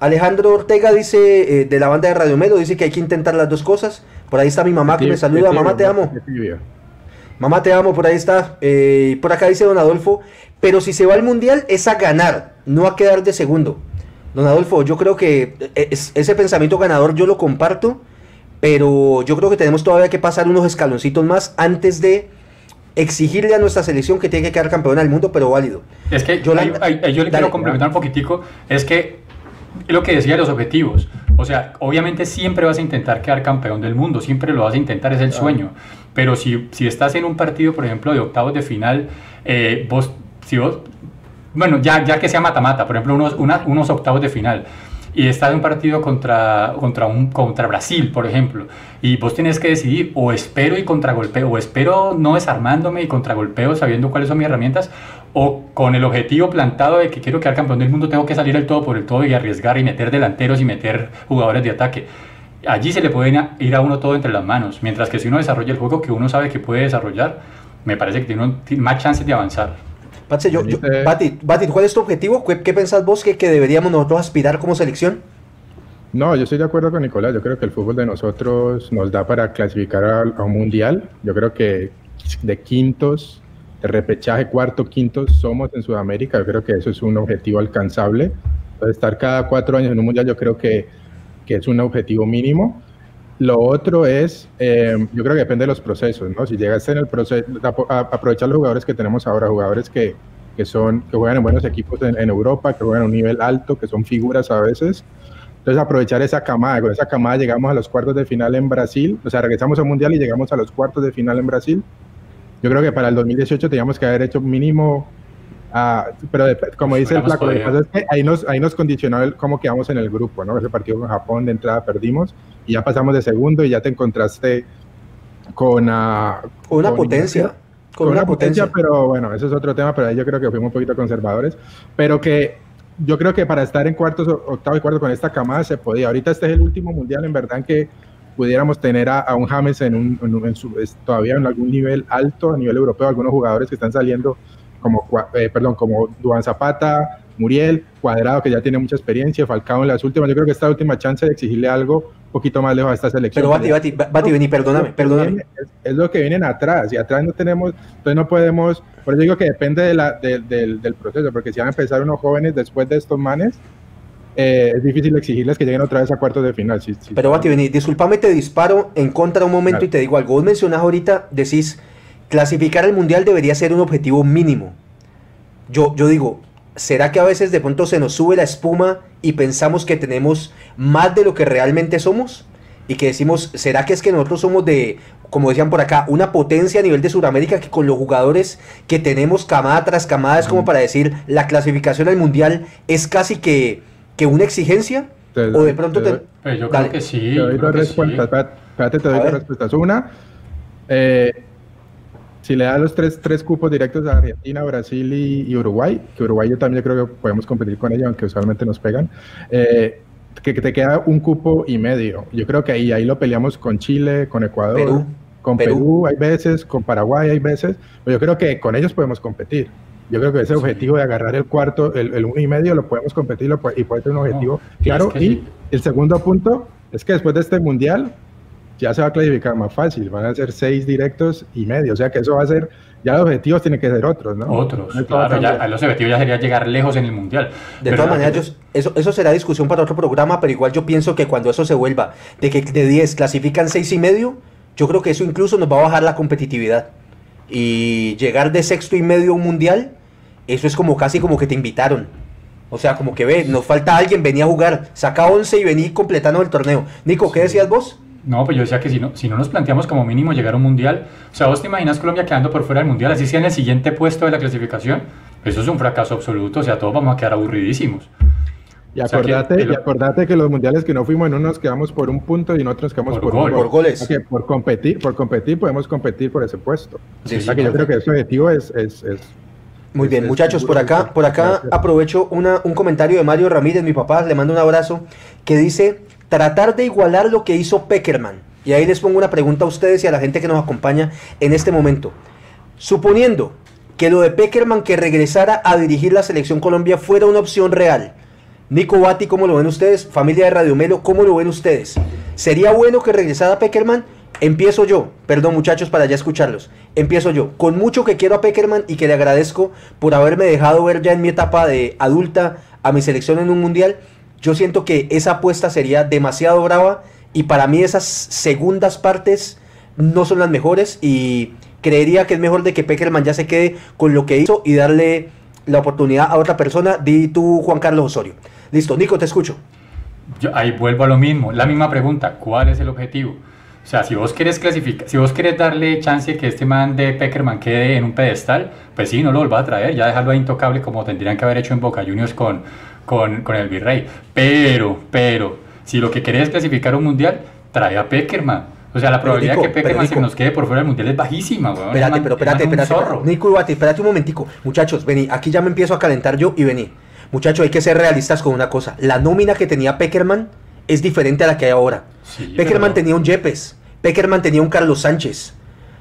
Alejandro Ortega dice, eh, de la banda de Radio Melo, dice que hay que intentar las dos cosas. Por ahí está mi mamá que me saluda. Mamá, te amo. Mamá, te amo, por ahí está. Eh, por acá dice don Adolfo, pero si se va al Mundial es a ganar, no a quedar de segundo. Don Adolfo, yo creo que eh, ese pensamiento ganador yo lo comparto, pero yo creo que tenemos todavía que pasar unos escaloncitos más antes de exigirle a nuestra selección que tiene que quedar campeona del mundo, pero válido. Es que yo, le quiero complementar un poquitico, es que lo que decía los objetivos, o sea, obviamente siempre vas a intentar quedar campeón del mundo, siempre lo vas a intentar, es el sueño, pero si, si estás en un partido, por ejemplo, de octavos de final, eh, vos, si vos, bueno, ya, ya que sea mata-mata, por ejemplo, unos, unos octavos de final, y estás en un partido contra, contra, un, contra Brasil, por ejemplo, y vos tienes que decidir o espero y contragolpeo, o espero no desarmándome y contragolpeo sabiendo cuáles son mis herramientas, o con el objetivo plantado de que quiero quedar campeón del mundo, tengo que salir el todo por el todo y arriesgar y meter delanteros y meter jugadores de ataque. Allí se le puede ir a uno todo entre las manos, mientras que si uno desarrolla el juego que uno sabe que puede desarrollar, me parece que tiene más chances de avanzar. Pati, yo, ¿cuál es tu objetivo? ¿Qué, pensás vos que, que, deberíamos nosotros aspirar como selección? No, yo estoy de acuerdo con Nicolás. Yo creo que el fútbol de nosotros nos da para clasificar a, a un mundial. Yo creo que de quintos, de repechaje, cuarto, quintos somos en Sudamérica. Yo creo que eso es un objetivo alcanzable. Entonces, estar cada cuatro años en un mundial, yo creo que, que es un objetivo mínimo. Lo otro es, eh, yo creo que depende de los procesos, ¿no? Si llegaste en el proceso, a, aprovechar los jugadores que tenemos ahora, jugadores que, que, son, que juegan en buenos equipos en, en Europa, que juegan a un nivel alto, que son figuras a veces, entonces aprovechar esa camada, con esa camada llegamos a los cuartos de final en Brasil, o sea, regresamos al Mundial y llegamos a los cuartos de final en Brasil. Yo creo que para el 2018 teníamos que haber hecho mínimo, uh, pero de, como dice el flaco, ahí nos, ahí nos condicionó el, cómo quedamos en el grupo, ¿no? Ese partido con Japón de entrada perdimos y ya pasamos de segundo y ya te encontraste con... Uh, una con potencia. Con, con una, potencia, potencia, pero bueno, eso es otro tema, pero ahí yo creo que fuimos un poquito conservadores, pero que yo creo que para estar en cuartos, octavo y cuarto con esta camada se podía. Ahorita este es el último mundial, en verdad, en que pudiéramos tener a, a un James en un, en, en su, todavía en algún nivel alto, a nivel europeo, algunos jugadores que están saliendo como, eh, perdón, como Duan Zapata, Muriel, Cuadrado, que ya tiene mucha experiencia, Falcao en las últimas. Yo creo que esta última chance de exigirle algo un poquito más lejos a esta selección. Pero Bati, Bati, Bati, vení, perdóname, perdóname. Es, es, lo que vienen atrás, y atrás no tenemos, entonces no podemos, por eso digo que depende de la, de, de, del proceso, porque si van a empezar unos jóvenes después de estos manes, eh, es difícil exigirles que lleguen otra vez a cuartos de final. Sí, sí, Pero Bati, vení, discúlpame, te disparo en contra un momento claro. y te digo algo. Vos mencionás ahorita, decís, clasificar al Mundial debería ser un objetivo mínimo. Yo, yo digo, ¿será que a veces de pronto se nos sube la espuma y pensamos que tenemos más de lo que realmente somos? Y que decimos, ¿será que es que nosotros somos de, como decían por acá, una potencia a nivel de Sudamérica que con los jugadores que tenemos camada tras camada es como para decir, la clasificación al Mundial es casi que, que una exigencia? Te, o de pronto te... te yo creo que sí. Te doy dos respuestas. Sí. Espérate, te doy dos respuestas. Una, eh, si le das los tres, tres cupos directos a Argentina, Brasil y, y, Uruguay, que Uruguay yo también creo que podemos competir con ella, aunque usualmente nos pegan, eh, que, que, te queda un cupo y medio. Yo creo que ahí, ahí lo peleamos con Chile, con Ecuador, Perú. con Perú. Perú. hay veces, con Paraguay hay veces, pero yo creo que con ellos podemos competir. Yo creo que ese sí. objetivo de agarrar el cuarto, el, el, uno y medio, lo podemos competir lo, y puede ser un objetivo no, claro. Es que y sí. el segundo punto es que después de este mundial, ya se va a clasificar más fácil, van a ser seis directos y medio, o sea que eso va a ser, ya los objetivos tienen que ser otros, ¿no? Otros, no claro, ya, los objetivos ya sería llegar lejos en el Mundial. De todas maneras, yo, eso, eso será discusión para otro programa, pero igual yo pienso que cuando eso se vuelva, de que de 10 clasifican seis y medio, yo creo que eso incluso nos va a bajar la competitividad. Y llegar de sexto y medio a un Mundial, eso es como casi como que te invitaron. O sea, como que ve, nos falta alguien, venía a jugar, saca 11 y vení completando el torneo. Nico, ¿qué decías vos? No, pues yo decía que si no, si no nos planteamos como mínimo llegar a un mundial, o sea, vos te imaginas Colombia quedando por fuera del mundial, así sea en el siguiente puesto de la clasificación, eso es un fracaso absoluto, o sea, todos vamos a quedar aburridísimos. Y acordate, o sea, que, y acordate que los mundiales que no fuimos en uno nos quedamos por un punto y en otros nos quedamos por, por, gol, por goles. Okay, por competir, por competir podemos competir por ese puesto. Sí, o sea, sí, que yo creo que ese objetivo es, es, es muy bien, muchachos, por acá, por acá aprovecho una, un comentario de Mario Ramírez, mi papá, le mando un abrazo, que dice, tratar de igualar lo que hizo Peckerman. Y ahí les pongo una pregunta a ustedes y a la gente que nos acompaña en este momento. Suponiendo que lo de Peckerman que regresara a dirigir la selección Colombia fuera una opción real. Nico Bati, ¿cómo lo ven ustedes? Familia de Radio Melo, ¿cómo lo ven ustedes? ¿Sería bueno que regresara Peckerman? Empiezo yo, perdón muchachos para ya escucharlos. Empiezo yo, con mucho que quiero a Peckerman y que le agradezco por haberme dejado ver ya en mi etapa de adulta a mi selección en un mundial. Yo siento que esa apuesta sería demasiado brava y para mí esas segundas partes no son las mejores y creería que es mejor de que Peckerman ya se quede con lo que hizo y darle la oportunidad a otra persona. Di tú, Juan Carlos Osorio. Listo, Nico, te escucho. Ahí vuelvo a lo mismo, la misma pregunta, ¿cuál es el objetivo? O sea, si vos querés clasificar, si vos querés darle chance que este man de Peckerman quede en un pedestal, pues sí, no lo vuelva a traer, ya dejarlo ahí intocable como tendrían que haber hecho en Boca Juniors con, con, con el Virrey. Pero, pero, si lo que querés es clasificar un mundial, trae a Peckerman. O sea, la probabilidad de que Peckerman se nos quede por fuera del mundial es bajísima, weón. Espérate, pero espérate, espérate. Nico Ibate, espérate un momentico. Muchachos, vení, aquí ya me empiezo a calentar yo y vení. Muchachos, hay que ser realistas con una cosa. La nómina que tenía Peckerman es diferente a la que hay ahora. Sí, Peckerman pero... tenía un Yepes, Peckerman tenía un Carlos Sánchez,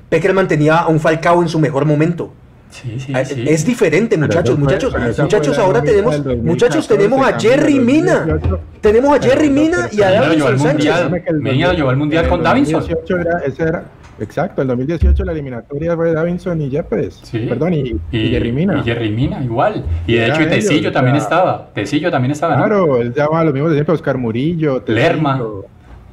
Peckerman tenía a un Falcao en su mejor momento. Sí, sí, Ah, sí. Es diferente, muchachos, muchachos, muchachos, ahora tenemos, 2014, muchachos, tenemos a Jerry Mina, 2018. tenemos a Jerry Mina y a Davinson llevó al Sánchez. Mundial. Créeme que el Mundial el con Davinson. 2018 era- ese era, exacto, el 2018 la eliminatoria fue Davinson y Yepes. Sí. Perdón, y, y, Jerry Mina. Y Jerry Mina, igual. Y de hecho, y Tecillo también estaba. Tecillo también estaba. ¿no? Claro, él llamaba a los mismos de siempre, Oscar Murillo, Tecillo, Lerma,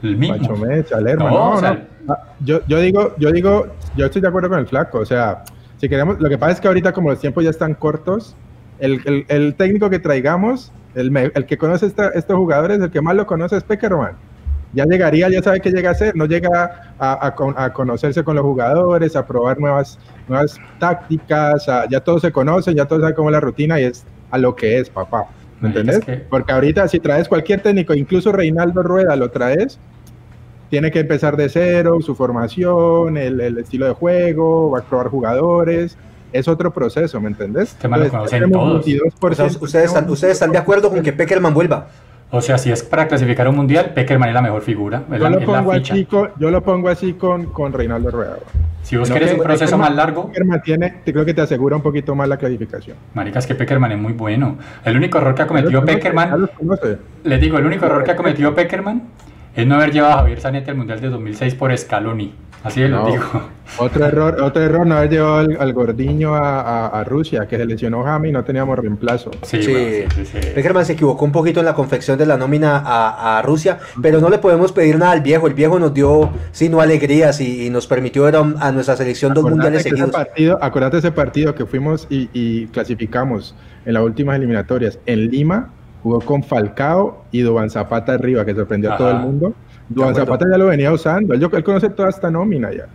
El mismo. Pacho Mecha, Lerma. No, No, o sea, no. Ah, Yo, yo digo, yo digo, yo estoy de acuerdo con el flaco. O sea, si queremos, lo que pasa es que ahorita como los tiempos ya están cortos, el, el- el técnico que traigamos, el, el que conoce esta- estos jugadores, el que más lo conoce es Peckerman. Ya llegaría, ya sabe qué llega a hacer, no llega a, a a conocerse con los jugadores, a probar nuevas, nuevas tácticas, a- ya todos se conocen, ya todos saben cómo es la rutina y es a lo que es, papá. ¿Me entendés? es que- Porque ahorita si traes cualquier técnico, incluso Reinaldo Rueda lo traes, tiene que empezar de cero, su formación, el, el estilo de juego, va a probar jugadores, es otro proceso, ¿me entendés? Este man lo Entonces, todos. 22%, O sea, ustedes, están, ustedes están de acuerdo con que Peckerman vuelva. O sea, si es para clasificar un mundial, Peckerman es la mejor figura. Es Yo la, lo es la pongo ficha. así con, yo lo pongo así con, con Reinaldo Rueda. Si vos No, querés que- un proceso Peckerman- más largo, Peckerman tiene, te creo que te asegura un poquito más la clasificación. marica, es que Peckerman es muy bueno. El único error que ha cometido Peckerman, les digo, el único error que ha cometido Peckerman es no haber llevado a Javier Zanetti al mundial de 2006 por Scaloni. Así les lo No. digo. Otro error, otro error no haber llevado al, al gordiño a, a- a Rusia, que se lesionó Jami y no teníamos reemplazo. Sí, Sí. bueno, sí, sí, sí. Se equivocó un poquito en la confección de la nómina a, a Rusia, pero no le podemos pedir nada al viejo. El viejo nos dio, sí, no alegrías y, y nos permitió ver a, a nuestra selección dos mundiales que ese seguidos. partido, acordate ese partido que fuimos y, y clasificamos en las últimas eliminatorias en Lima, jugó con Falcao y Duan Zapata arriba, que sorprendió a todo el mundo. Acuerdo. Zapata ya lo venía usando, él, conoce toda esta nómina ya.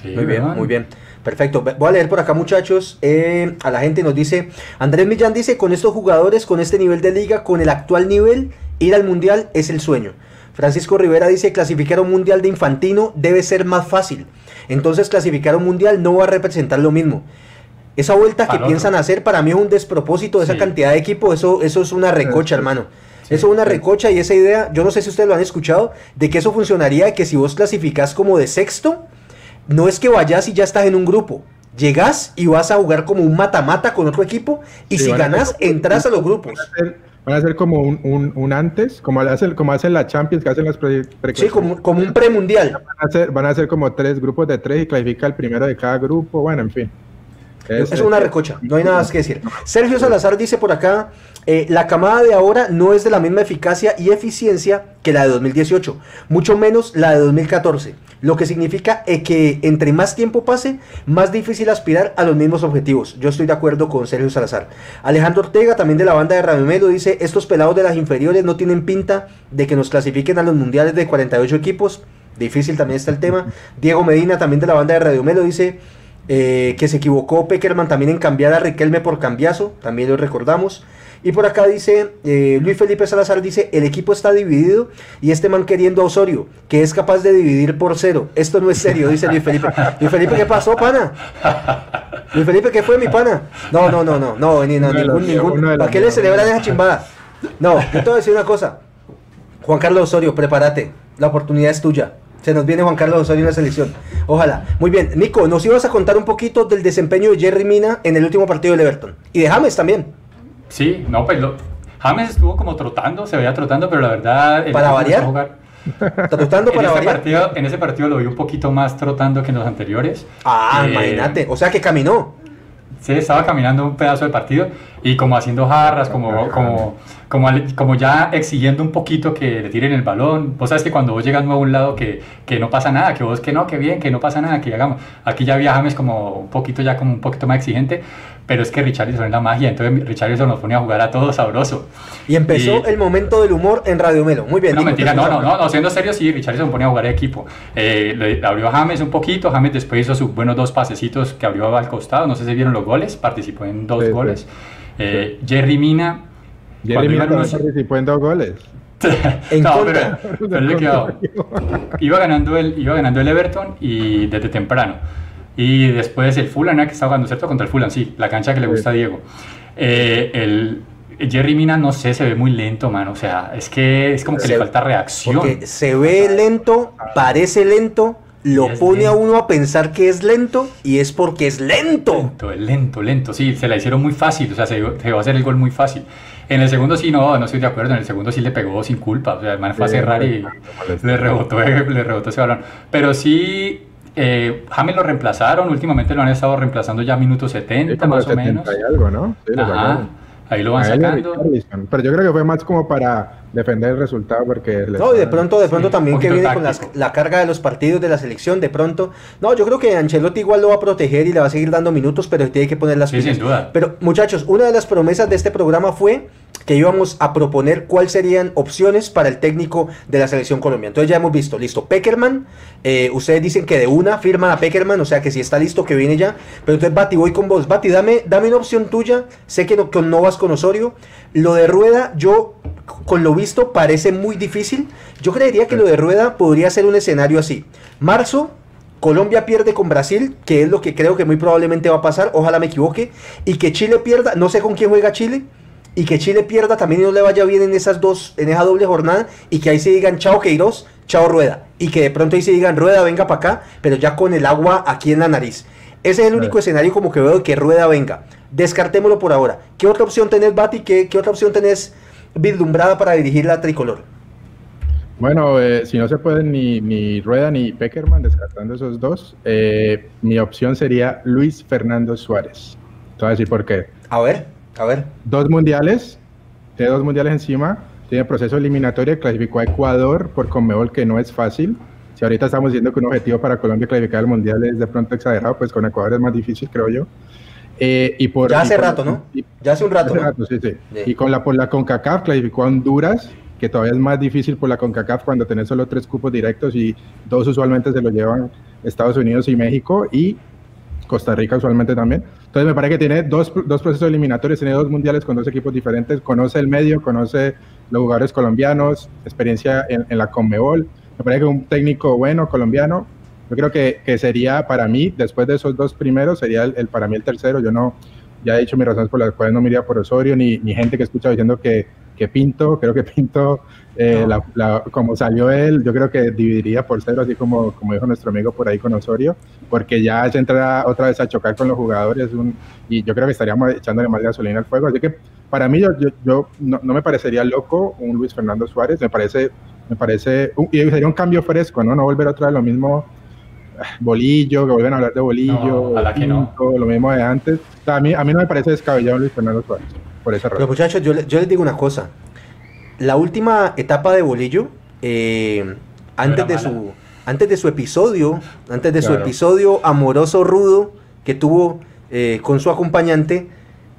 Sí, Muy bien, muy bien. Perfecto. Voy a leer por acá, muchachos. Eh, a la gente nos dice, Andrés Millán dice, con estos jugadores, con este nivel de liga, con el actual nivel, ir al mundial es el sueño. Francisco Rivera dice, clasificar a un mundial de infantino debe ser más fácil. Entonces clasificar a un mundial no va a representar lo mismo. Esa vuelta que otro. piensan hacer para mí es un despropósito de esa Sí. cantidad de equipo. Eso, eso es una recocha, hermano. Sí. Eso es una recocha y esa idea, yo no sé si ustedes lo han escuchado, de que eso funcionaría, que si vos clasificás como de sexto, no es que vayas y ya estás en un grupo. Llegás y vas a jugar como un mata-mata con otro equipo y Sí, si a ganás, entras a los grupos. Van a ser, como un, un- un antes, como hacen, como hacen la Champions, que hacen las pre, pre- Sí, como, como un premundial. van, a ser, van a ser como tres grupos de tres y clasifica el primero de cada grupo, bueno, en fin. Es una recocha, no hay nada más que decir. Sergio Salazar dice por acá, eh, la camada de ahora no es de la misma eficacia y eficiencia que la de 2018, mucho menos la de 2014, lo que significa eh, que entre más tiempo pase, más difícil aspirar a los mismos objetivos. Yo estoy de acuerdo con Sergio Salazar. Alejandro Ortega, también de la banda de Radio Melo, dice, estos pelados de las inferiores no tienen pinta de que nos clasifiquen a los mundiales de 48 equipos. Difícil también está el tema. Diego Medina, también de la banda de Radio Melo, dice, eh, que se equivocó Peckerman también en cambiar a Riquelme por cambiazo, también lo recordamos. Y por acá dice, eh, Luis Felipe Salazar dice, el equipo está dividido y este man queriendo a Osorio, que es capaz de dividir por cero. Esto no es serio, dice Luis Felipe. Luis Felipe, ¿qué pasó, pana? Luis Felipe, ¿qué fue, mi pana? No, no, no, no, no, ni- no ningún, ningún. ¿Para qué le celebran esa chimbada? No, yo te voy a decir una cosa. Juan Carlos Osorio, prepárate. La oportunidad es tuya. Se nos viene Juan Carlos Osorio en la selección. Ojalá. Muy bien. Nico, nos ibas a contar un poquito del desempeño de Jerry Mina en el último partido del Everton. Y de James también. Sí, no, pues lo, James estuvo como trotando, se veía trotando, pero la verdad... ¿Para variar? jugar- *laughs* En para ese, variar. partido, en ese partido lo vi un poquito más trotando que en los anteriores. Ah, Eh, imagínate. O sea que caminó. Sí, estaba caminando un pedazo del partido y como haciendo jarras, como, como, como, como ya exigiendo un poquito que le tiren el balón. Vos sabes que cuando vos llegas nuevo a un lado que, que no pasa nada, que vos que no, que bien, que no pasa nada, que hagamos. Aquí ya había James como un poquito ya como un poquito más exigente, pero es que Richarlison es la magia, entonces Richarlison nos ponía a jugar a todos sabroso. Y empezó Y- el momento del humor en Radio Melo. Muy bien. No, Nico, mentira, no, no, no, no, siendo serio, sí, Richarlison ponía a jugar de equipo. Eh, le abrió a James un poquito, James después hizo sus buenos dos pasecitos que abrió al costado, no sé si vieron los goles, participó en dos Sí, sí. goles. Eh, Jerry Mina... Jerry Mina dos goles. *laughs* En no, contra. pero, pero le quedó. Iba ganando, el, iba ganando el Everton y desde temprano. Y después el Fulham, que estaba jugando, ¿cierto? Contra el Fulham, sí, la cancha que le Sí. gusta a Diego. Eh, el Jerry Mina, no sé, se ve muy lento, mano. O sea, es que es como que Se- le falta reacción. Porque se ve lento, parece lento, lo pone a uno a pensar que es lento y es porque es lento. Lento, es lento, lento. Sí, se la hicieron muy fácil, o sea, se, se va a hacer el gol muy fácil. En el segundo sí, no, no estoy de acuerdo. En el segundo sí le pegó sin culpa. O sea, el man fue a cerrar y le rebotó, *laughs* le rebotó ese balón. Pero sí, eh, James lo reemplazaron. Últimamente lo han estado reemplazando ya a minutos 70, más o menos. algo, ¿no? Ahí lo van sacando. Pero yo creo que fue más como para defender el resultado porque... No, y de pronto, de pronto también que viene con la carga de los partidos de la selección, de pronto... No, yo creo que Ancelotti igual lo va a proteger y le va a seguir dando minutos, pero tiene que poner las sí, sin duda. Pero muchachos, una de las promesas de este programa fue que íbamos a proponer cuáles serían opciones para el técnico de la selección colombiana. Entonces ya hemos visto, listo, Peckerman, eh, ustedes dicen que de una firman a Peckerman, o sea que si está listo que viene ya, pero entonces Bati, voy con vos, Bati, dame, dame una opción tuya, sé que no, que no vas con Osorio, lo de Rueda, yo con lo visto parece muy difícil, yo creería que lo de Rueda podría ser un escenario así, marzo, Colombia pierde con Brasil, que es lo que creo que muy probablemente va a pasar, ojalá me equivoque, y que Chile pierda, no sé con quién juega Chile, y que Chile pierda también y no le vaya bien en esas dos, en esa doble jornada, y que ahí se digan chao Queiroz, chao Rueda, y que de pronto ahí se digan Rueda venga para acá, pero ya con el agua aquí en la nariz. Ese es el único escenario como que veo que Rueda venga. Descartémoslo por ahora. ¿Qué otra opción tenés, Bati? ¿Qué, qué otra opción tenés vislumbrada para dirigir la tricolor? Bueno, eh, si no se pueden ni, ni Rueda ni Peckerman, descartando esos dos, eh, mi opción sería Luis Fernando Suárez. Te voy a decir por qué. A ver. A ver. Dos mundiales, tiene dos mundiales encima, tiene proceso eliminatorio, clasificó a Ecuador por Conmebol, que no es fácil. Si ahorita estamos diciendo que un objetivo para Colombia clasificar al mundial es de pronto exagerado, pues con Ecuador es más difícil, creo yo. Eh, y por, ya hace rato, ¿no? ya hace un rato. sí, sí. Y con la, por la CONCACAF clasificó a Honduras, que todavía es más difícil por la CONCACAF cuando tenés solo tres cupos directos y dos usualmente se lo llevan Estados Unidos y México y Costa Rica usualmente también. Entonces me parece que tiene dos, dos procesos eliminatorios, tiene dos mundiales con dos equipos diferentes, conoce el medio, conoce los jugadores colombianos, experiencia en, la Conmebol. Me parece que un técnico bueno colombiano, yo creo que, que sería para mí, después de esos dos primeros, sería el, para mí el tercero. Yo no, ya he dicho mis razones por las cuales no me iría por Osorio, ni, ni gente que escucha diciendo que, que Pinto, creo que Pinto, eh, como salió él, yo creo que dividiría por cero, así como, como dijo nuestro amigo por ahí con Osorio, porque ya se entra otra vez a chocar con los jugadores y yo creo que estaríamos echándole más gasolina al fuego. Así que para mí, yo, yo, no, me parecería loco un Luis Fernando Suárez, me parece, me parece, y sería un cambio fresco, ¿no? No volver otra vez lo mismo bolillo, que vuelven a hablar de bolillo, lo mismo de antes. a, mí, a mí no me parece descabellado Luis Fernando Suárez por esa razón. Pero muchachos, yo, yo les digo una cosa. La última etapa de Bolillo, eh, antes, de su, antes de su episodio, antes de su episodio amoroso rudo que tuvo eh, con su acompañante,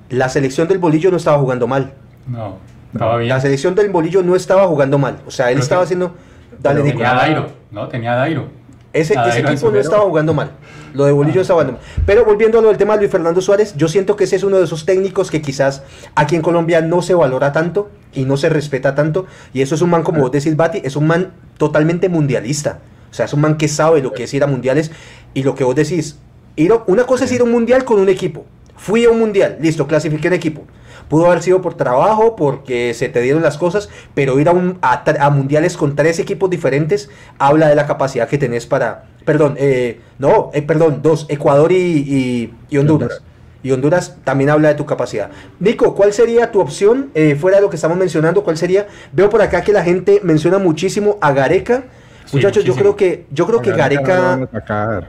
la selección del Bolillo no estaba jugando mal. No, estaba bien. La selección del Bolillo no estaba jugando mal. O sea, él estaba haciendo... Dale, tenía Dairo, ¿no? Tenía Dairo. Ese, equipo no estaba jugando mal. Lo de Bolillo estaba jugando mal. Pero volviendo a lo del tema de Luis Fernando Suárez, yo siento que ese es uno de esos técnicos que quizás aquí en Colombia no se valora tanto y no se respeta tanto. Y eso es un man, como vos decís, Bati, es un man totalmente mundialista. O sea, es un man que sabe lo que es ir a mundiales y lo que vos decís. Ir una cosa es ir a un mundial con un equipo. Fui a un mundial, listo, clasifiqué en equipo. Pudo haber sido por trabajo, porque se te dieron las cosas, pero ir a, un, a, mundiales con tres equipos diferentes habla de la capacidad que tenés para... Perdón, eh, no, eh, perdón, dos, Ecuador y, Honduras. Y Honduras también habla de tu capacidad. Nico, ¿cuál sería tu opción eh, fuera de lo que estamos mencionando? ¿Cuál sería? Veo por acá que la gente menciona muchísimo a Gareca Muchachos, yo creo que yo creo que Gareca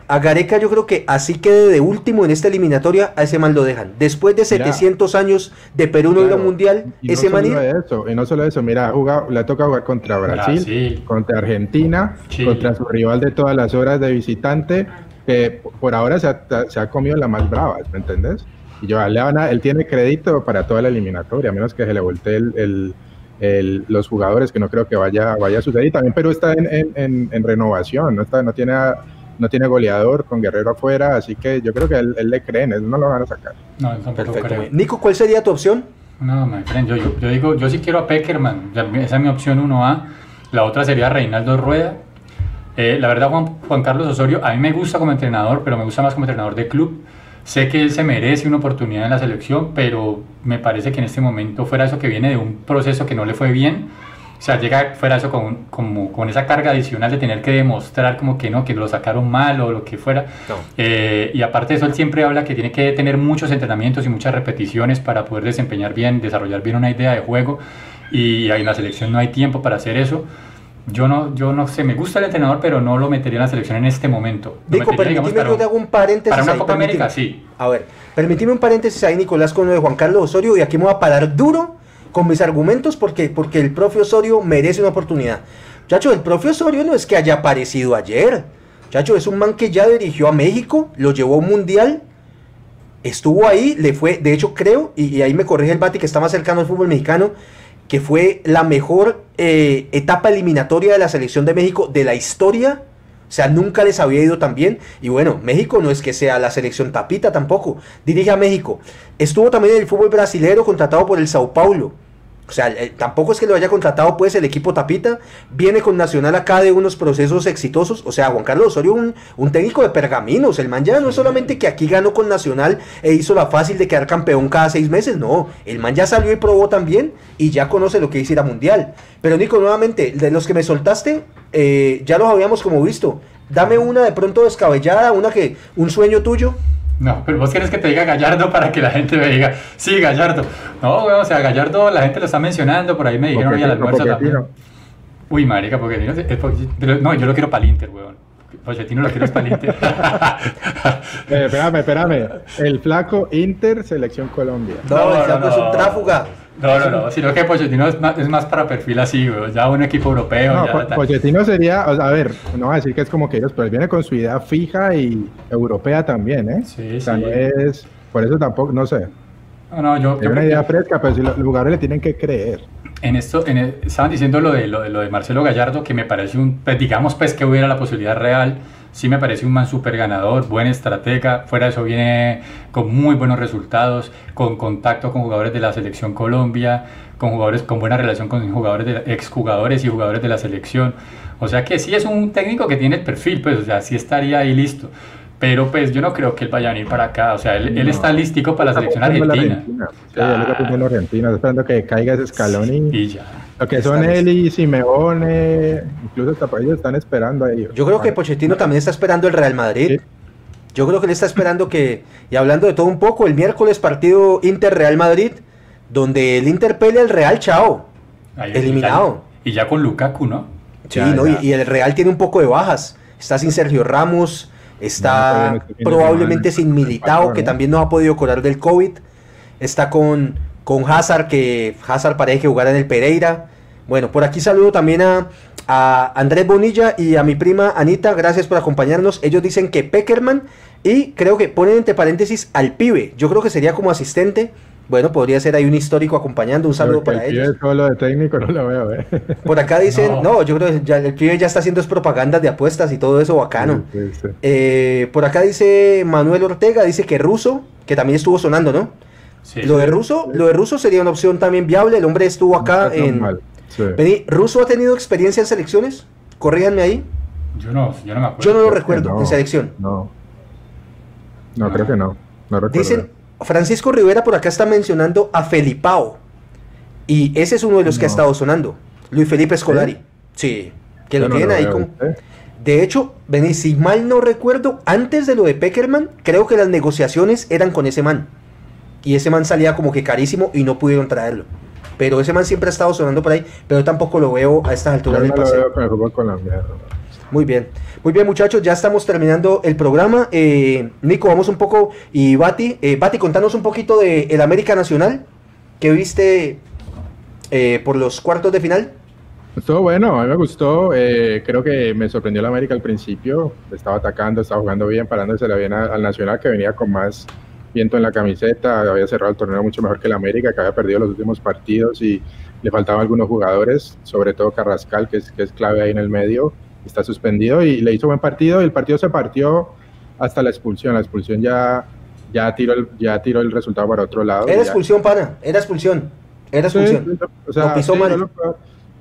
a, Gareca yo creo que así quede de último en esta eliminatoria, a ese man lo dejan. Después de 700 años de Perú no ir mundial, ese man eso, y no solo eso, mira, le toca jugar contra Brasil, contra Argentina, contra su rival de todas las horas de visitante, que por ahora se ha, comido la más brava, ¿me entendés? Y yo, le él tiene crédito para toda la eliminatoria, a menos que se le voltee el los jugadores, que no creo que vaya, vaya a suceder. Y también Perú está en, en, renovación, no, está, no, tiene, no tiene goleador con Guerrero afuera, así que yo creo que él, le creen, él no lo van a sacar. No, tampoco creo. Nico, ¿cuál sería tu opción? No, my friend, yo, yo, digo, yo sí quiero a Peckerman, esa es mi opción 1A. La otra sería Reinaldo Rueda. Eh, la verdad, Juan, Juan Carlos Osorio, a mí me gusta como entrenador, pero me gusta más como entrenador de club. Sé que él se merece una oportunidad en la selección, pero me parece que en este momento, fuera eso que viene de un proceso que no le fue bien, O sea, llega fuera eso con, como, con esa carga adicional de tener que demostrar como que no, que lo sacaron mal o lo que fuera. Eh, y aparte de eso, él siempre habla que tiene que tener muchos entrenamientos y muchas repeticiones para poder desempeñar bien, desarrollar bien una idea de juego. Y en la selección no hay tiempo para hacer eso. Yo no, yo no sé, me gusta el entrenador, pero no lo metería en la selección en este momento. Dico, permíteme que te haga un paréntesis. Para una Copa América, sí. A ver, permíteme un paréntesis ahí, Nicolás, con lo de Juan Carlos Osorio, y aquí me voy a parar duro con mis argumentos porque, porque el profe Osorio merece una oportunidad. Chacho, el profe Osorio no es que haya aparecido ayer. Chacho, es un man que ya dirigió a México, lo llevó a un mundial, estuvo ahí, le fue, de hecho creo, y, ahí me corrige el Bati que está más cercano al fútbol mexicano, que fue la mejor eh, etapa eliminatoria de la selección de México de la historia. O sea, nunca les había ido tan bien. Y bueno, México no es que sea la selección tapita tampoco. Dirige a México. Estuvo también en el fútbol brasilero contratado por el Sao Paulo. O sea, eh, tampoco es que lo haya contratado pues el equipo Tapita. Viene con Nacional acá de unos procesos exitosos. O sea, Juan Carlos Osorio, un, un técnico de pergaminos. El man ya no es solamente que aquí ganó con Nacional e hizo la fácil de quedar campeón cada seis meses. No, el man ya salió y probó también y ya conoce lo que es ir a Mundial. Pero Nico, nuevamente, de los que me soltaste, eh, ya los habíamos como visto. Dame una de pronto descabellada, una que, un sueño tuyo. No, pero vos quieres que te diga Gallardo para que la gente me diga, sí, Gallardo. No, o sea, Gallardo la gente lo está mencionando, por ahí me dijeron hoy al almuerzo también. Uy, marica, porque no, yo lo quiero para el Inter, weón. Pochettino lo quiero para el Inter. *laughs* eh, espérame, espérame. El flaco Inter, selección Colombia. No, el flaco es un tráfuga. No, no, no, sino que Pochettino es más, es más para perfil así, güey. Ya un equipo europeo. No, ya, Pochettino sería, a ver, no va a decir que es como que ellos, pero él viene con su idea fija y europea también, ¿eh? Sí, o sea, sí. No es, por eso tampoco, no sé. No, no, yo. Es una idea fresca, pero si los jugadores le tienen que creer. En esto, en estaban diciendo lo de, lo de, lo, de, Marcelo Gallardo, que me parece un, pues, digamos, pues que hubiera la posibilidad real sí me parece un man súper ganador, buen estratega, fuera de eso viene con muy buenos resultados, con contacto con jugadores de la selección Colombia, con jugadores con buena relación con jugadores de exjugadores y jugadores de la selección. O sea que sí es un técnico que tiene el perfil, pues, o sea, sí estaría ahí listo. Pero pues yo no creo que él vaya a venir para acá. O sea, él, él está listico para la selección argentina. Sí, él está en Argentina, esperando que caiga ese escalón y, y ya. Lo que son él y Simeone, incluso hasta ellos están esperando ahí. Yo creo que Pochettino también está esperando el Real Madrid. Yo creo que él está esperando que, y hablando de todo un poco, el miércoles partido Inter-Real Madrid, donde el Inter pelea el Real, chao. eliminado. Y ya, con Lukaku, ¿no? Sí, no, y, el Real tiene un poco de bajas. Está sin Sergio Ramos, está probablemente sin Militao, que también no ha podido curar del COVID. Está con con Hazard, que Hazard parece que jugará en el Pereira. Bueno, por aquí saludo también a, a Andrés Bonilla y a mi prima Anita, gracias por acompañarnos. Ellos dicen que Peckerman y creo que ponen entre paréntesis al pibe. Yo creo que sería como asistente. Bueno, podría ser ahí un histórico acompañando. Un saludo para el ellos. Pibe de técnico no lo veo, ¿eh? *laughs* Por acá dicen, no, yo creo que ya, el pibe ya está haciendo propagandas de apuestas y todo eso bacano. Eh, por acá dice Manuel Ortega, dice que Ruso, que también estuvo sonando, ¿no? lo de Russo, lo de Russo sería una opción también viable. El hombre estuvo acá en. ¿Russo ha tenido experiencia en selecciones? Corríganme ahí. Yo no, yo no me acuerdo. Yo no lo recuerdo en selección. No. No, creo que no. Dicen, Francisco Rivera por acá está mencionando a Felipao. Y ese es uno de los que ha estado sonando. Luis Felipe Escolari. Sí, que lo tienen ahí con. De hecho, vení, si mal no recuerdo, antes de lo de Peckerman, creo que las negociaciones eran con ese man. Y ese man salía como que carísimo y no pudieron traerlo. Pero ese man siempre ha estado sonando por ahí, pero tampoco lo veo a estas alturas del paseo. Muy bien, muy bien muchachos, ya estamos terminando el programa. Eh, Nico, vamos un poco, y Bati, eh, Bati, contanos un poquito de el América Nacional, que viste eh, por los cuartos de final. Estuvo bueno, a mí me gustó, eh, creo que me sorprendió el América al principio, estaba atacando, estaba jugando bien, parándose la bien al Nacional, que venía con más viento en la camiseta, había cerrado el torneo mucho mejor que el América, que había perdido los últimos partidos y le faltaban algunos jugadores, sobre todo Carrascal, que es, que es clave ahí en el medio, está suspendido y le hizo buen partido y el partido se partió hasta la expulsión, la expulsión ya, ya, tiró, el, ya tiró el resultado para otro lado. Era expulsión, pana, era expulsión, era expulsión. o sea, pisó mal.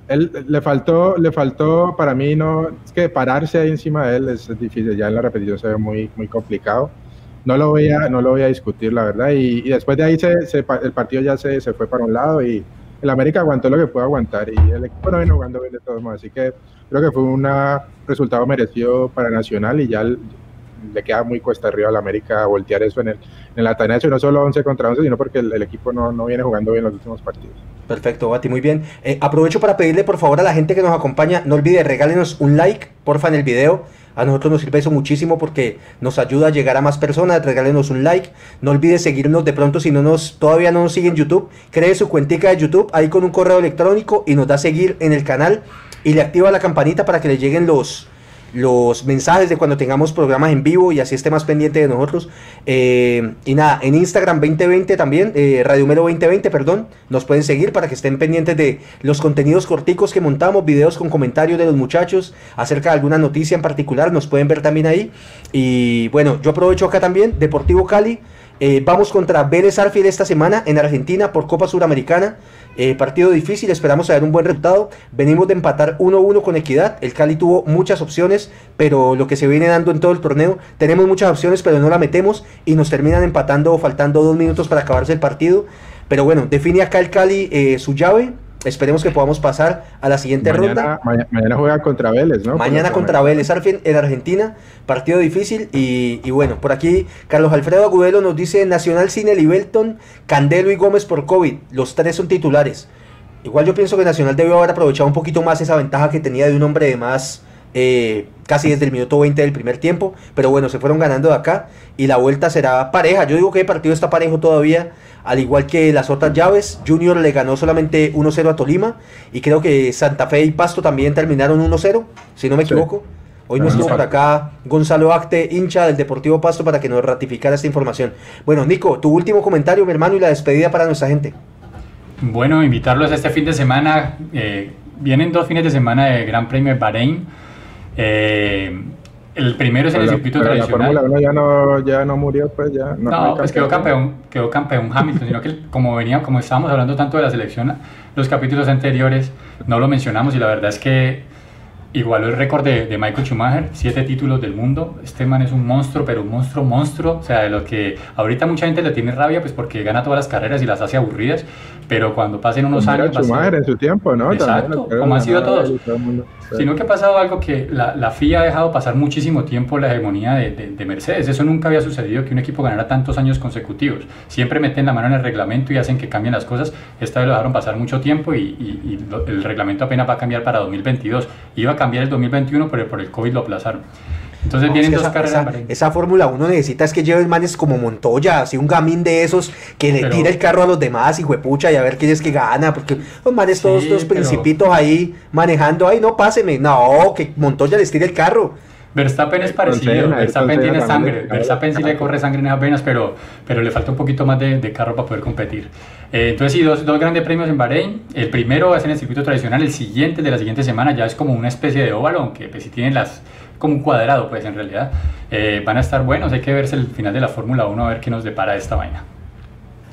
él, le faltó, le faltó, para mí no, es que pararse ahí encima de él es, difícil, ya en la repetición se ve muy, muy complicado no lo voy a, no lo voy a discutir, la verdad. Y, después de ahí se, el partido ya se, se, fue para un lado y el América aguantó lo que pudo aguantar y el equipo no viene jugando bien de todos modos. Así que creo que fue un resultado merecido para Nacional y ya le queda muy cuesta arriba al América voltear eso en el, en la tarea, no solo 11 contra 11, sino porque el, equipo no, no, viene jugando bien los últimos partidos. Perfecto, Bati, muy bien. Eh, aprovecho para pedirle por favor a la gente que nos acompaña, no olvide regálenos un like, porfa, en el video. A nosotros nos sirve eso muchísimo porque nos ayuda a llegar a más personas. Regálenos un like. No olvide seguirnos de pronto si no nos todavía no nos sigue en YouTube. Cree su cuentica de YouTube ahí con un correo electrónico y nos da a seguir en el canal y le activa la campanita para que le lleguen los, los mensajes de cuando tengamos programas en vivo y así esté más pendiente de nosotros. Eh, y nada, en Instagram 2020 también, eh, Radio Melo 2020, perdón, nos pueden seguir para que estén pendientes de los contenidos corticos que montamos, videos con comentarios de los muchachos acerca de alguna noticia en particular, nos pueden ver también ahí. Y bueno, yo aprovecho acá también, Deportivo Cali. Eh, vamos contra Vélez Arfield esta semana en Argentina por Copa Suramericana. Eh, partido difícil, esperamos a ver un buen resultado. Venimos de empatar 1-1 con Equidad. El Cali tuvo muchas opciones, pero lo que se viene dando en todo el torneo, tenemos muchas opciones, pero no la metemos y nos terminan empatando faltando dos minutos para acabarse el partido. Pero bueno, define acá el Cali eh, su llave. Esperemos que podamos pasar a la siguiente ronda. mañana juega contra Vélez, ¿no? Mañana contra Vélez en Argentina. Partido difícil. Y, y, bueno, por aquí Carlos Alfredo Agudelo nos dice Nacional Cine Libelton, Candelo y Gómez por COVID. Los tres son titulares. Igual yo pienso que Nacional debió haber aprovechado un poquito más esa ventaja que tenía de un hombre de más eh, casi desde el minuto 20 del primer tiempo, pero bueno, se fueron ganando de acá y la vuelta será pareja. Yo digo que el partido está parejo todavía, al igual que las otras llaves. Junior le ganó solamente 1-0 a Tolima y creo que Santa Fe y Pasto también terminaron 1-0, si no me equivoco. Hoy nos estuvo por acá Gonzalo Acte, hincha del Deportivo Pasto, para que nos ratificara esta información. Bueno, Nico, tu último comentario, mi hermano, y la despedida para nuestra gente. Bueno, invitarlos a este fin de semana. Eh, vienen dos fines de semana de Gran Premio de Bahrein eh, el primero es en el circuito tradicional. La ya no, ya no murió, pues ya. No, no pues quedó campeón, quedó campeón Hamilton, sino que como venía, como estábamos hablando tanto de la selección, los capítulos anteriores no lo mencionamos y la verdad es que igualó el récord de, de, Michael Schumacher, siete títulos del mundo. Este man es un monstruo, pero un monstruo, monstruo. O sea, de lo que ahorita mucha gente le tiene rabia, pues porque gana todas las carreras y las hace aburridas, pero cuando pasen unos años. Schumacher en su tiempo, ¿no? Exacto, como han sido todos. Sino que ha pasado algo que la, la, FIA ha dejado pasar muchísimo tiempo la hegemonía de, de, Mercedes. Eso nunca había sucedido que un equipo ganara tantos años consecutivos. Siempre meten la mano en el reglamento y hacen que cambien las cosas. Esta vez lo dejaron pasar mucho tiempo y, y, el reglamento apenas va a cambiar para 2022. Iba a cambiar el 2021, pero por el COVID lo aplazaron. Entonces vienen dos carreras. Esa, Fórmula 1 necesita es que lleven manes como Montoya, así un gamín de esos que le tira el carro a los demás y huepucha y a ver quién es que gana, porque los manes todos los principitos ahí manejando, ay no páseme, no, que Montoya les tire el carro. Verstappen es parecido, Verstappen tiene sangre, Verstappen sí le corre sangre en las venas, pero, pero le falta un poquito más de, carro para poder competir. Eh, entonces sí, dos, dos, grandes premios en Bahrein, el primero es en el circuito tradicional, el siguiente de la siguiente semana ya es como una especie de óvalo, aunque pues, si tienen las, como un cuadrado, pues en realidad. Eh, van a estar buenos, hay que verse el final de la Fórmula 1 a ver qué nos depara esta vaina.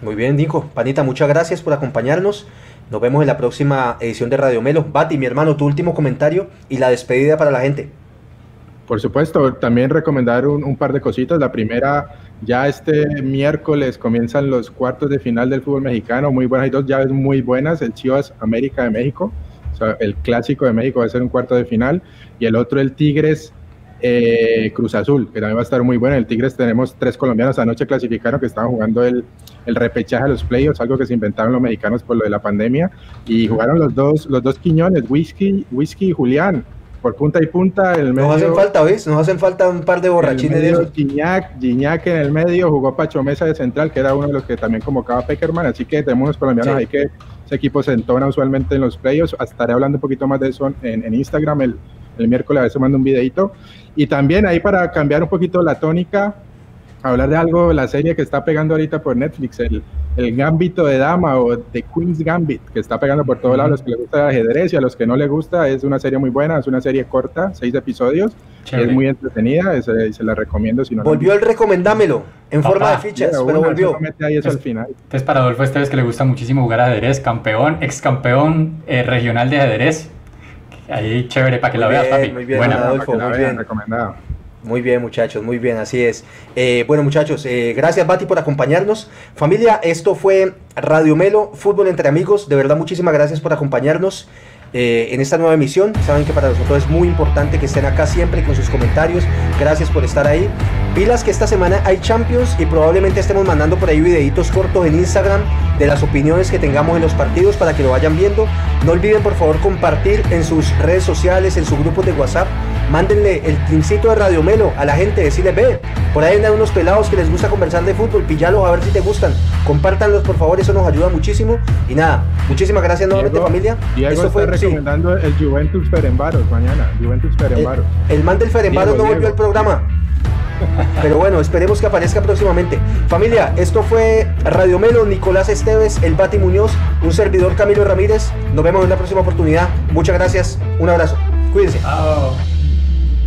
Muy bien, Nico. Panita, muchas gracias por acompañarnos. Nos vemos en la próxima edición de Radio Melo. Bati, mi hermano, tu último comentario y la despedida para la gente. Por supuesto, también recomendar un, un par de cositas. La primera, ya este miércoles comienzan los cuartos de final del fútbol mexicano. Muy buenas, hay dos llaves muy buenas. El Chivas América de México, o sea, el clásico de México va a ser un cuarto de final. Y el otro, el Tigres eh, Cruz Azul, que también va a estar muy bueno. El Tigres tenemos tres colombianos anoche clasificaron que estaban jugando el, el repechaje a los playoffs, algo que se inventaron los mexicanos por lo de la pandemia. Y jugaron los dos, los dos Quiñones, Whisky, Whisky y Julián, por punta y punta. El medio, Nos hacen falta, ¿ves? Nos hacen falta un par de borrachines de esos. Gignac, Gignac en el medio, jugó Pacho Mesa de central, que era uno de los que también convocaba Peckerman. Así que tenemos unos colombianos ahí que ese equipo se entona usualmente en los playoffs. Estaré hablando un poquito más de eso en, en Instagram el, el miércoles, a veces mando un videito. Y también ahí para cambiar un poquito la tónica, hablar de algo, la serie que está pegando ahorita por Netflix, el, el Gambito de Dama o The Queen's Gambit, que está pegando por todos lados, a los que les gusta el ajedrez y a los que no les gusta, es una serie muy buena, es una serie corta, seis episodios, es muy entretenida, se, se, la recomiendo. Si no volvió el recomendámelo, en forma de fichas, pero volvió. Ahí eso al final. Entonces para Adolfo Esteves que le gusta muchísimo jugar ajedrez, campeón, ex campeón eh, regional de ajedrez, Ahí chévere para que la veas, papi. Muy bien, Adolfo, muy bien. Recomendado. Muy bien, muchachos, muy bien, así es. Eh, bueno, muchachos, eh, gracias, Bati, por acompañarnos. Familia, esto fue Radio Melo, Fútbol entre Amigos. De verdad, muchísimas gracias por acompañarnos. Eh, en esta nueva emisión. Saben que para nosotros es muy importante que estén acá siempre con sus comentarios. Gracias por estar ahí. Pilas que esta semana hay Champions y probablemente estemos mandando por ahí videitos cortos en Instagram de las opiniones que tengamos en los partidos para que lo vayan viendo. No olviden por favor compartir en sus redes sociales, en sus grupos de WhatsApp. Mándenle el trincito de Radio Melo a la gente, decirles, ve, por ahí hay unos pelados que les gusta conversar de fútbol, pillalos a ver si te gustan. Compártanlos por favor, eso nos ayuda muchísimo. Y nada, muchísimas gracias nuevamente familia. Y Esto fue recomendando el Juventus Ferenbaros mañana. Juventus Ferenbaros. El, man del Ferenbaros no volvió al programa. Pero bueno, esperemos que aparezca próximamente. Familia, esto fue Radio Melo, Nicolás Esteves, El Bati Muñoz, un servidor Camilo Ramírez. Nos vemos en la próxima oportunidad. Muchas gracias, un abrazo. Cuídense.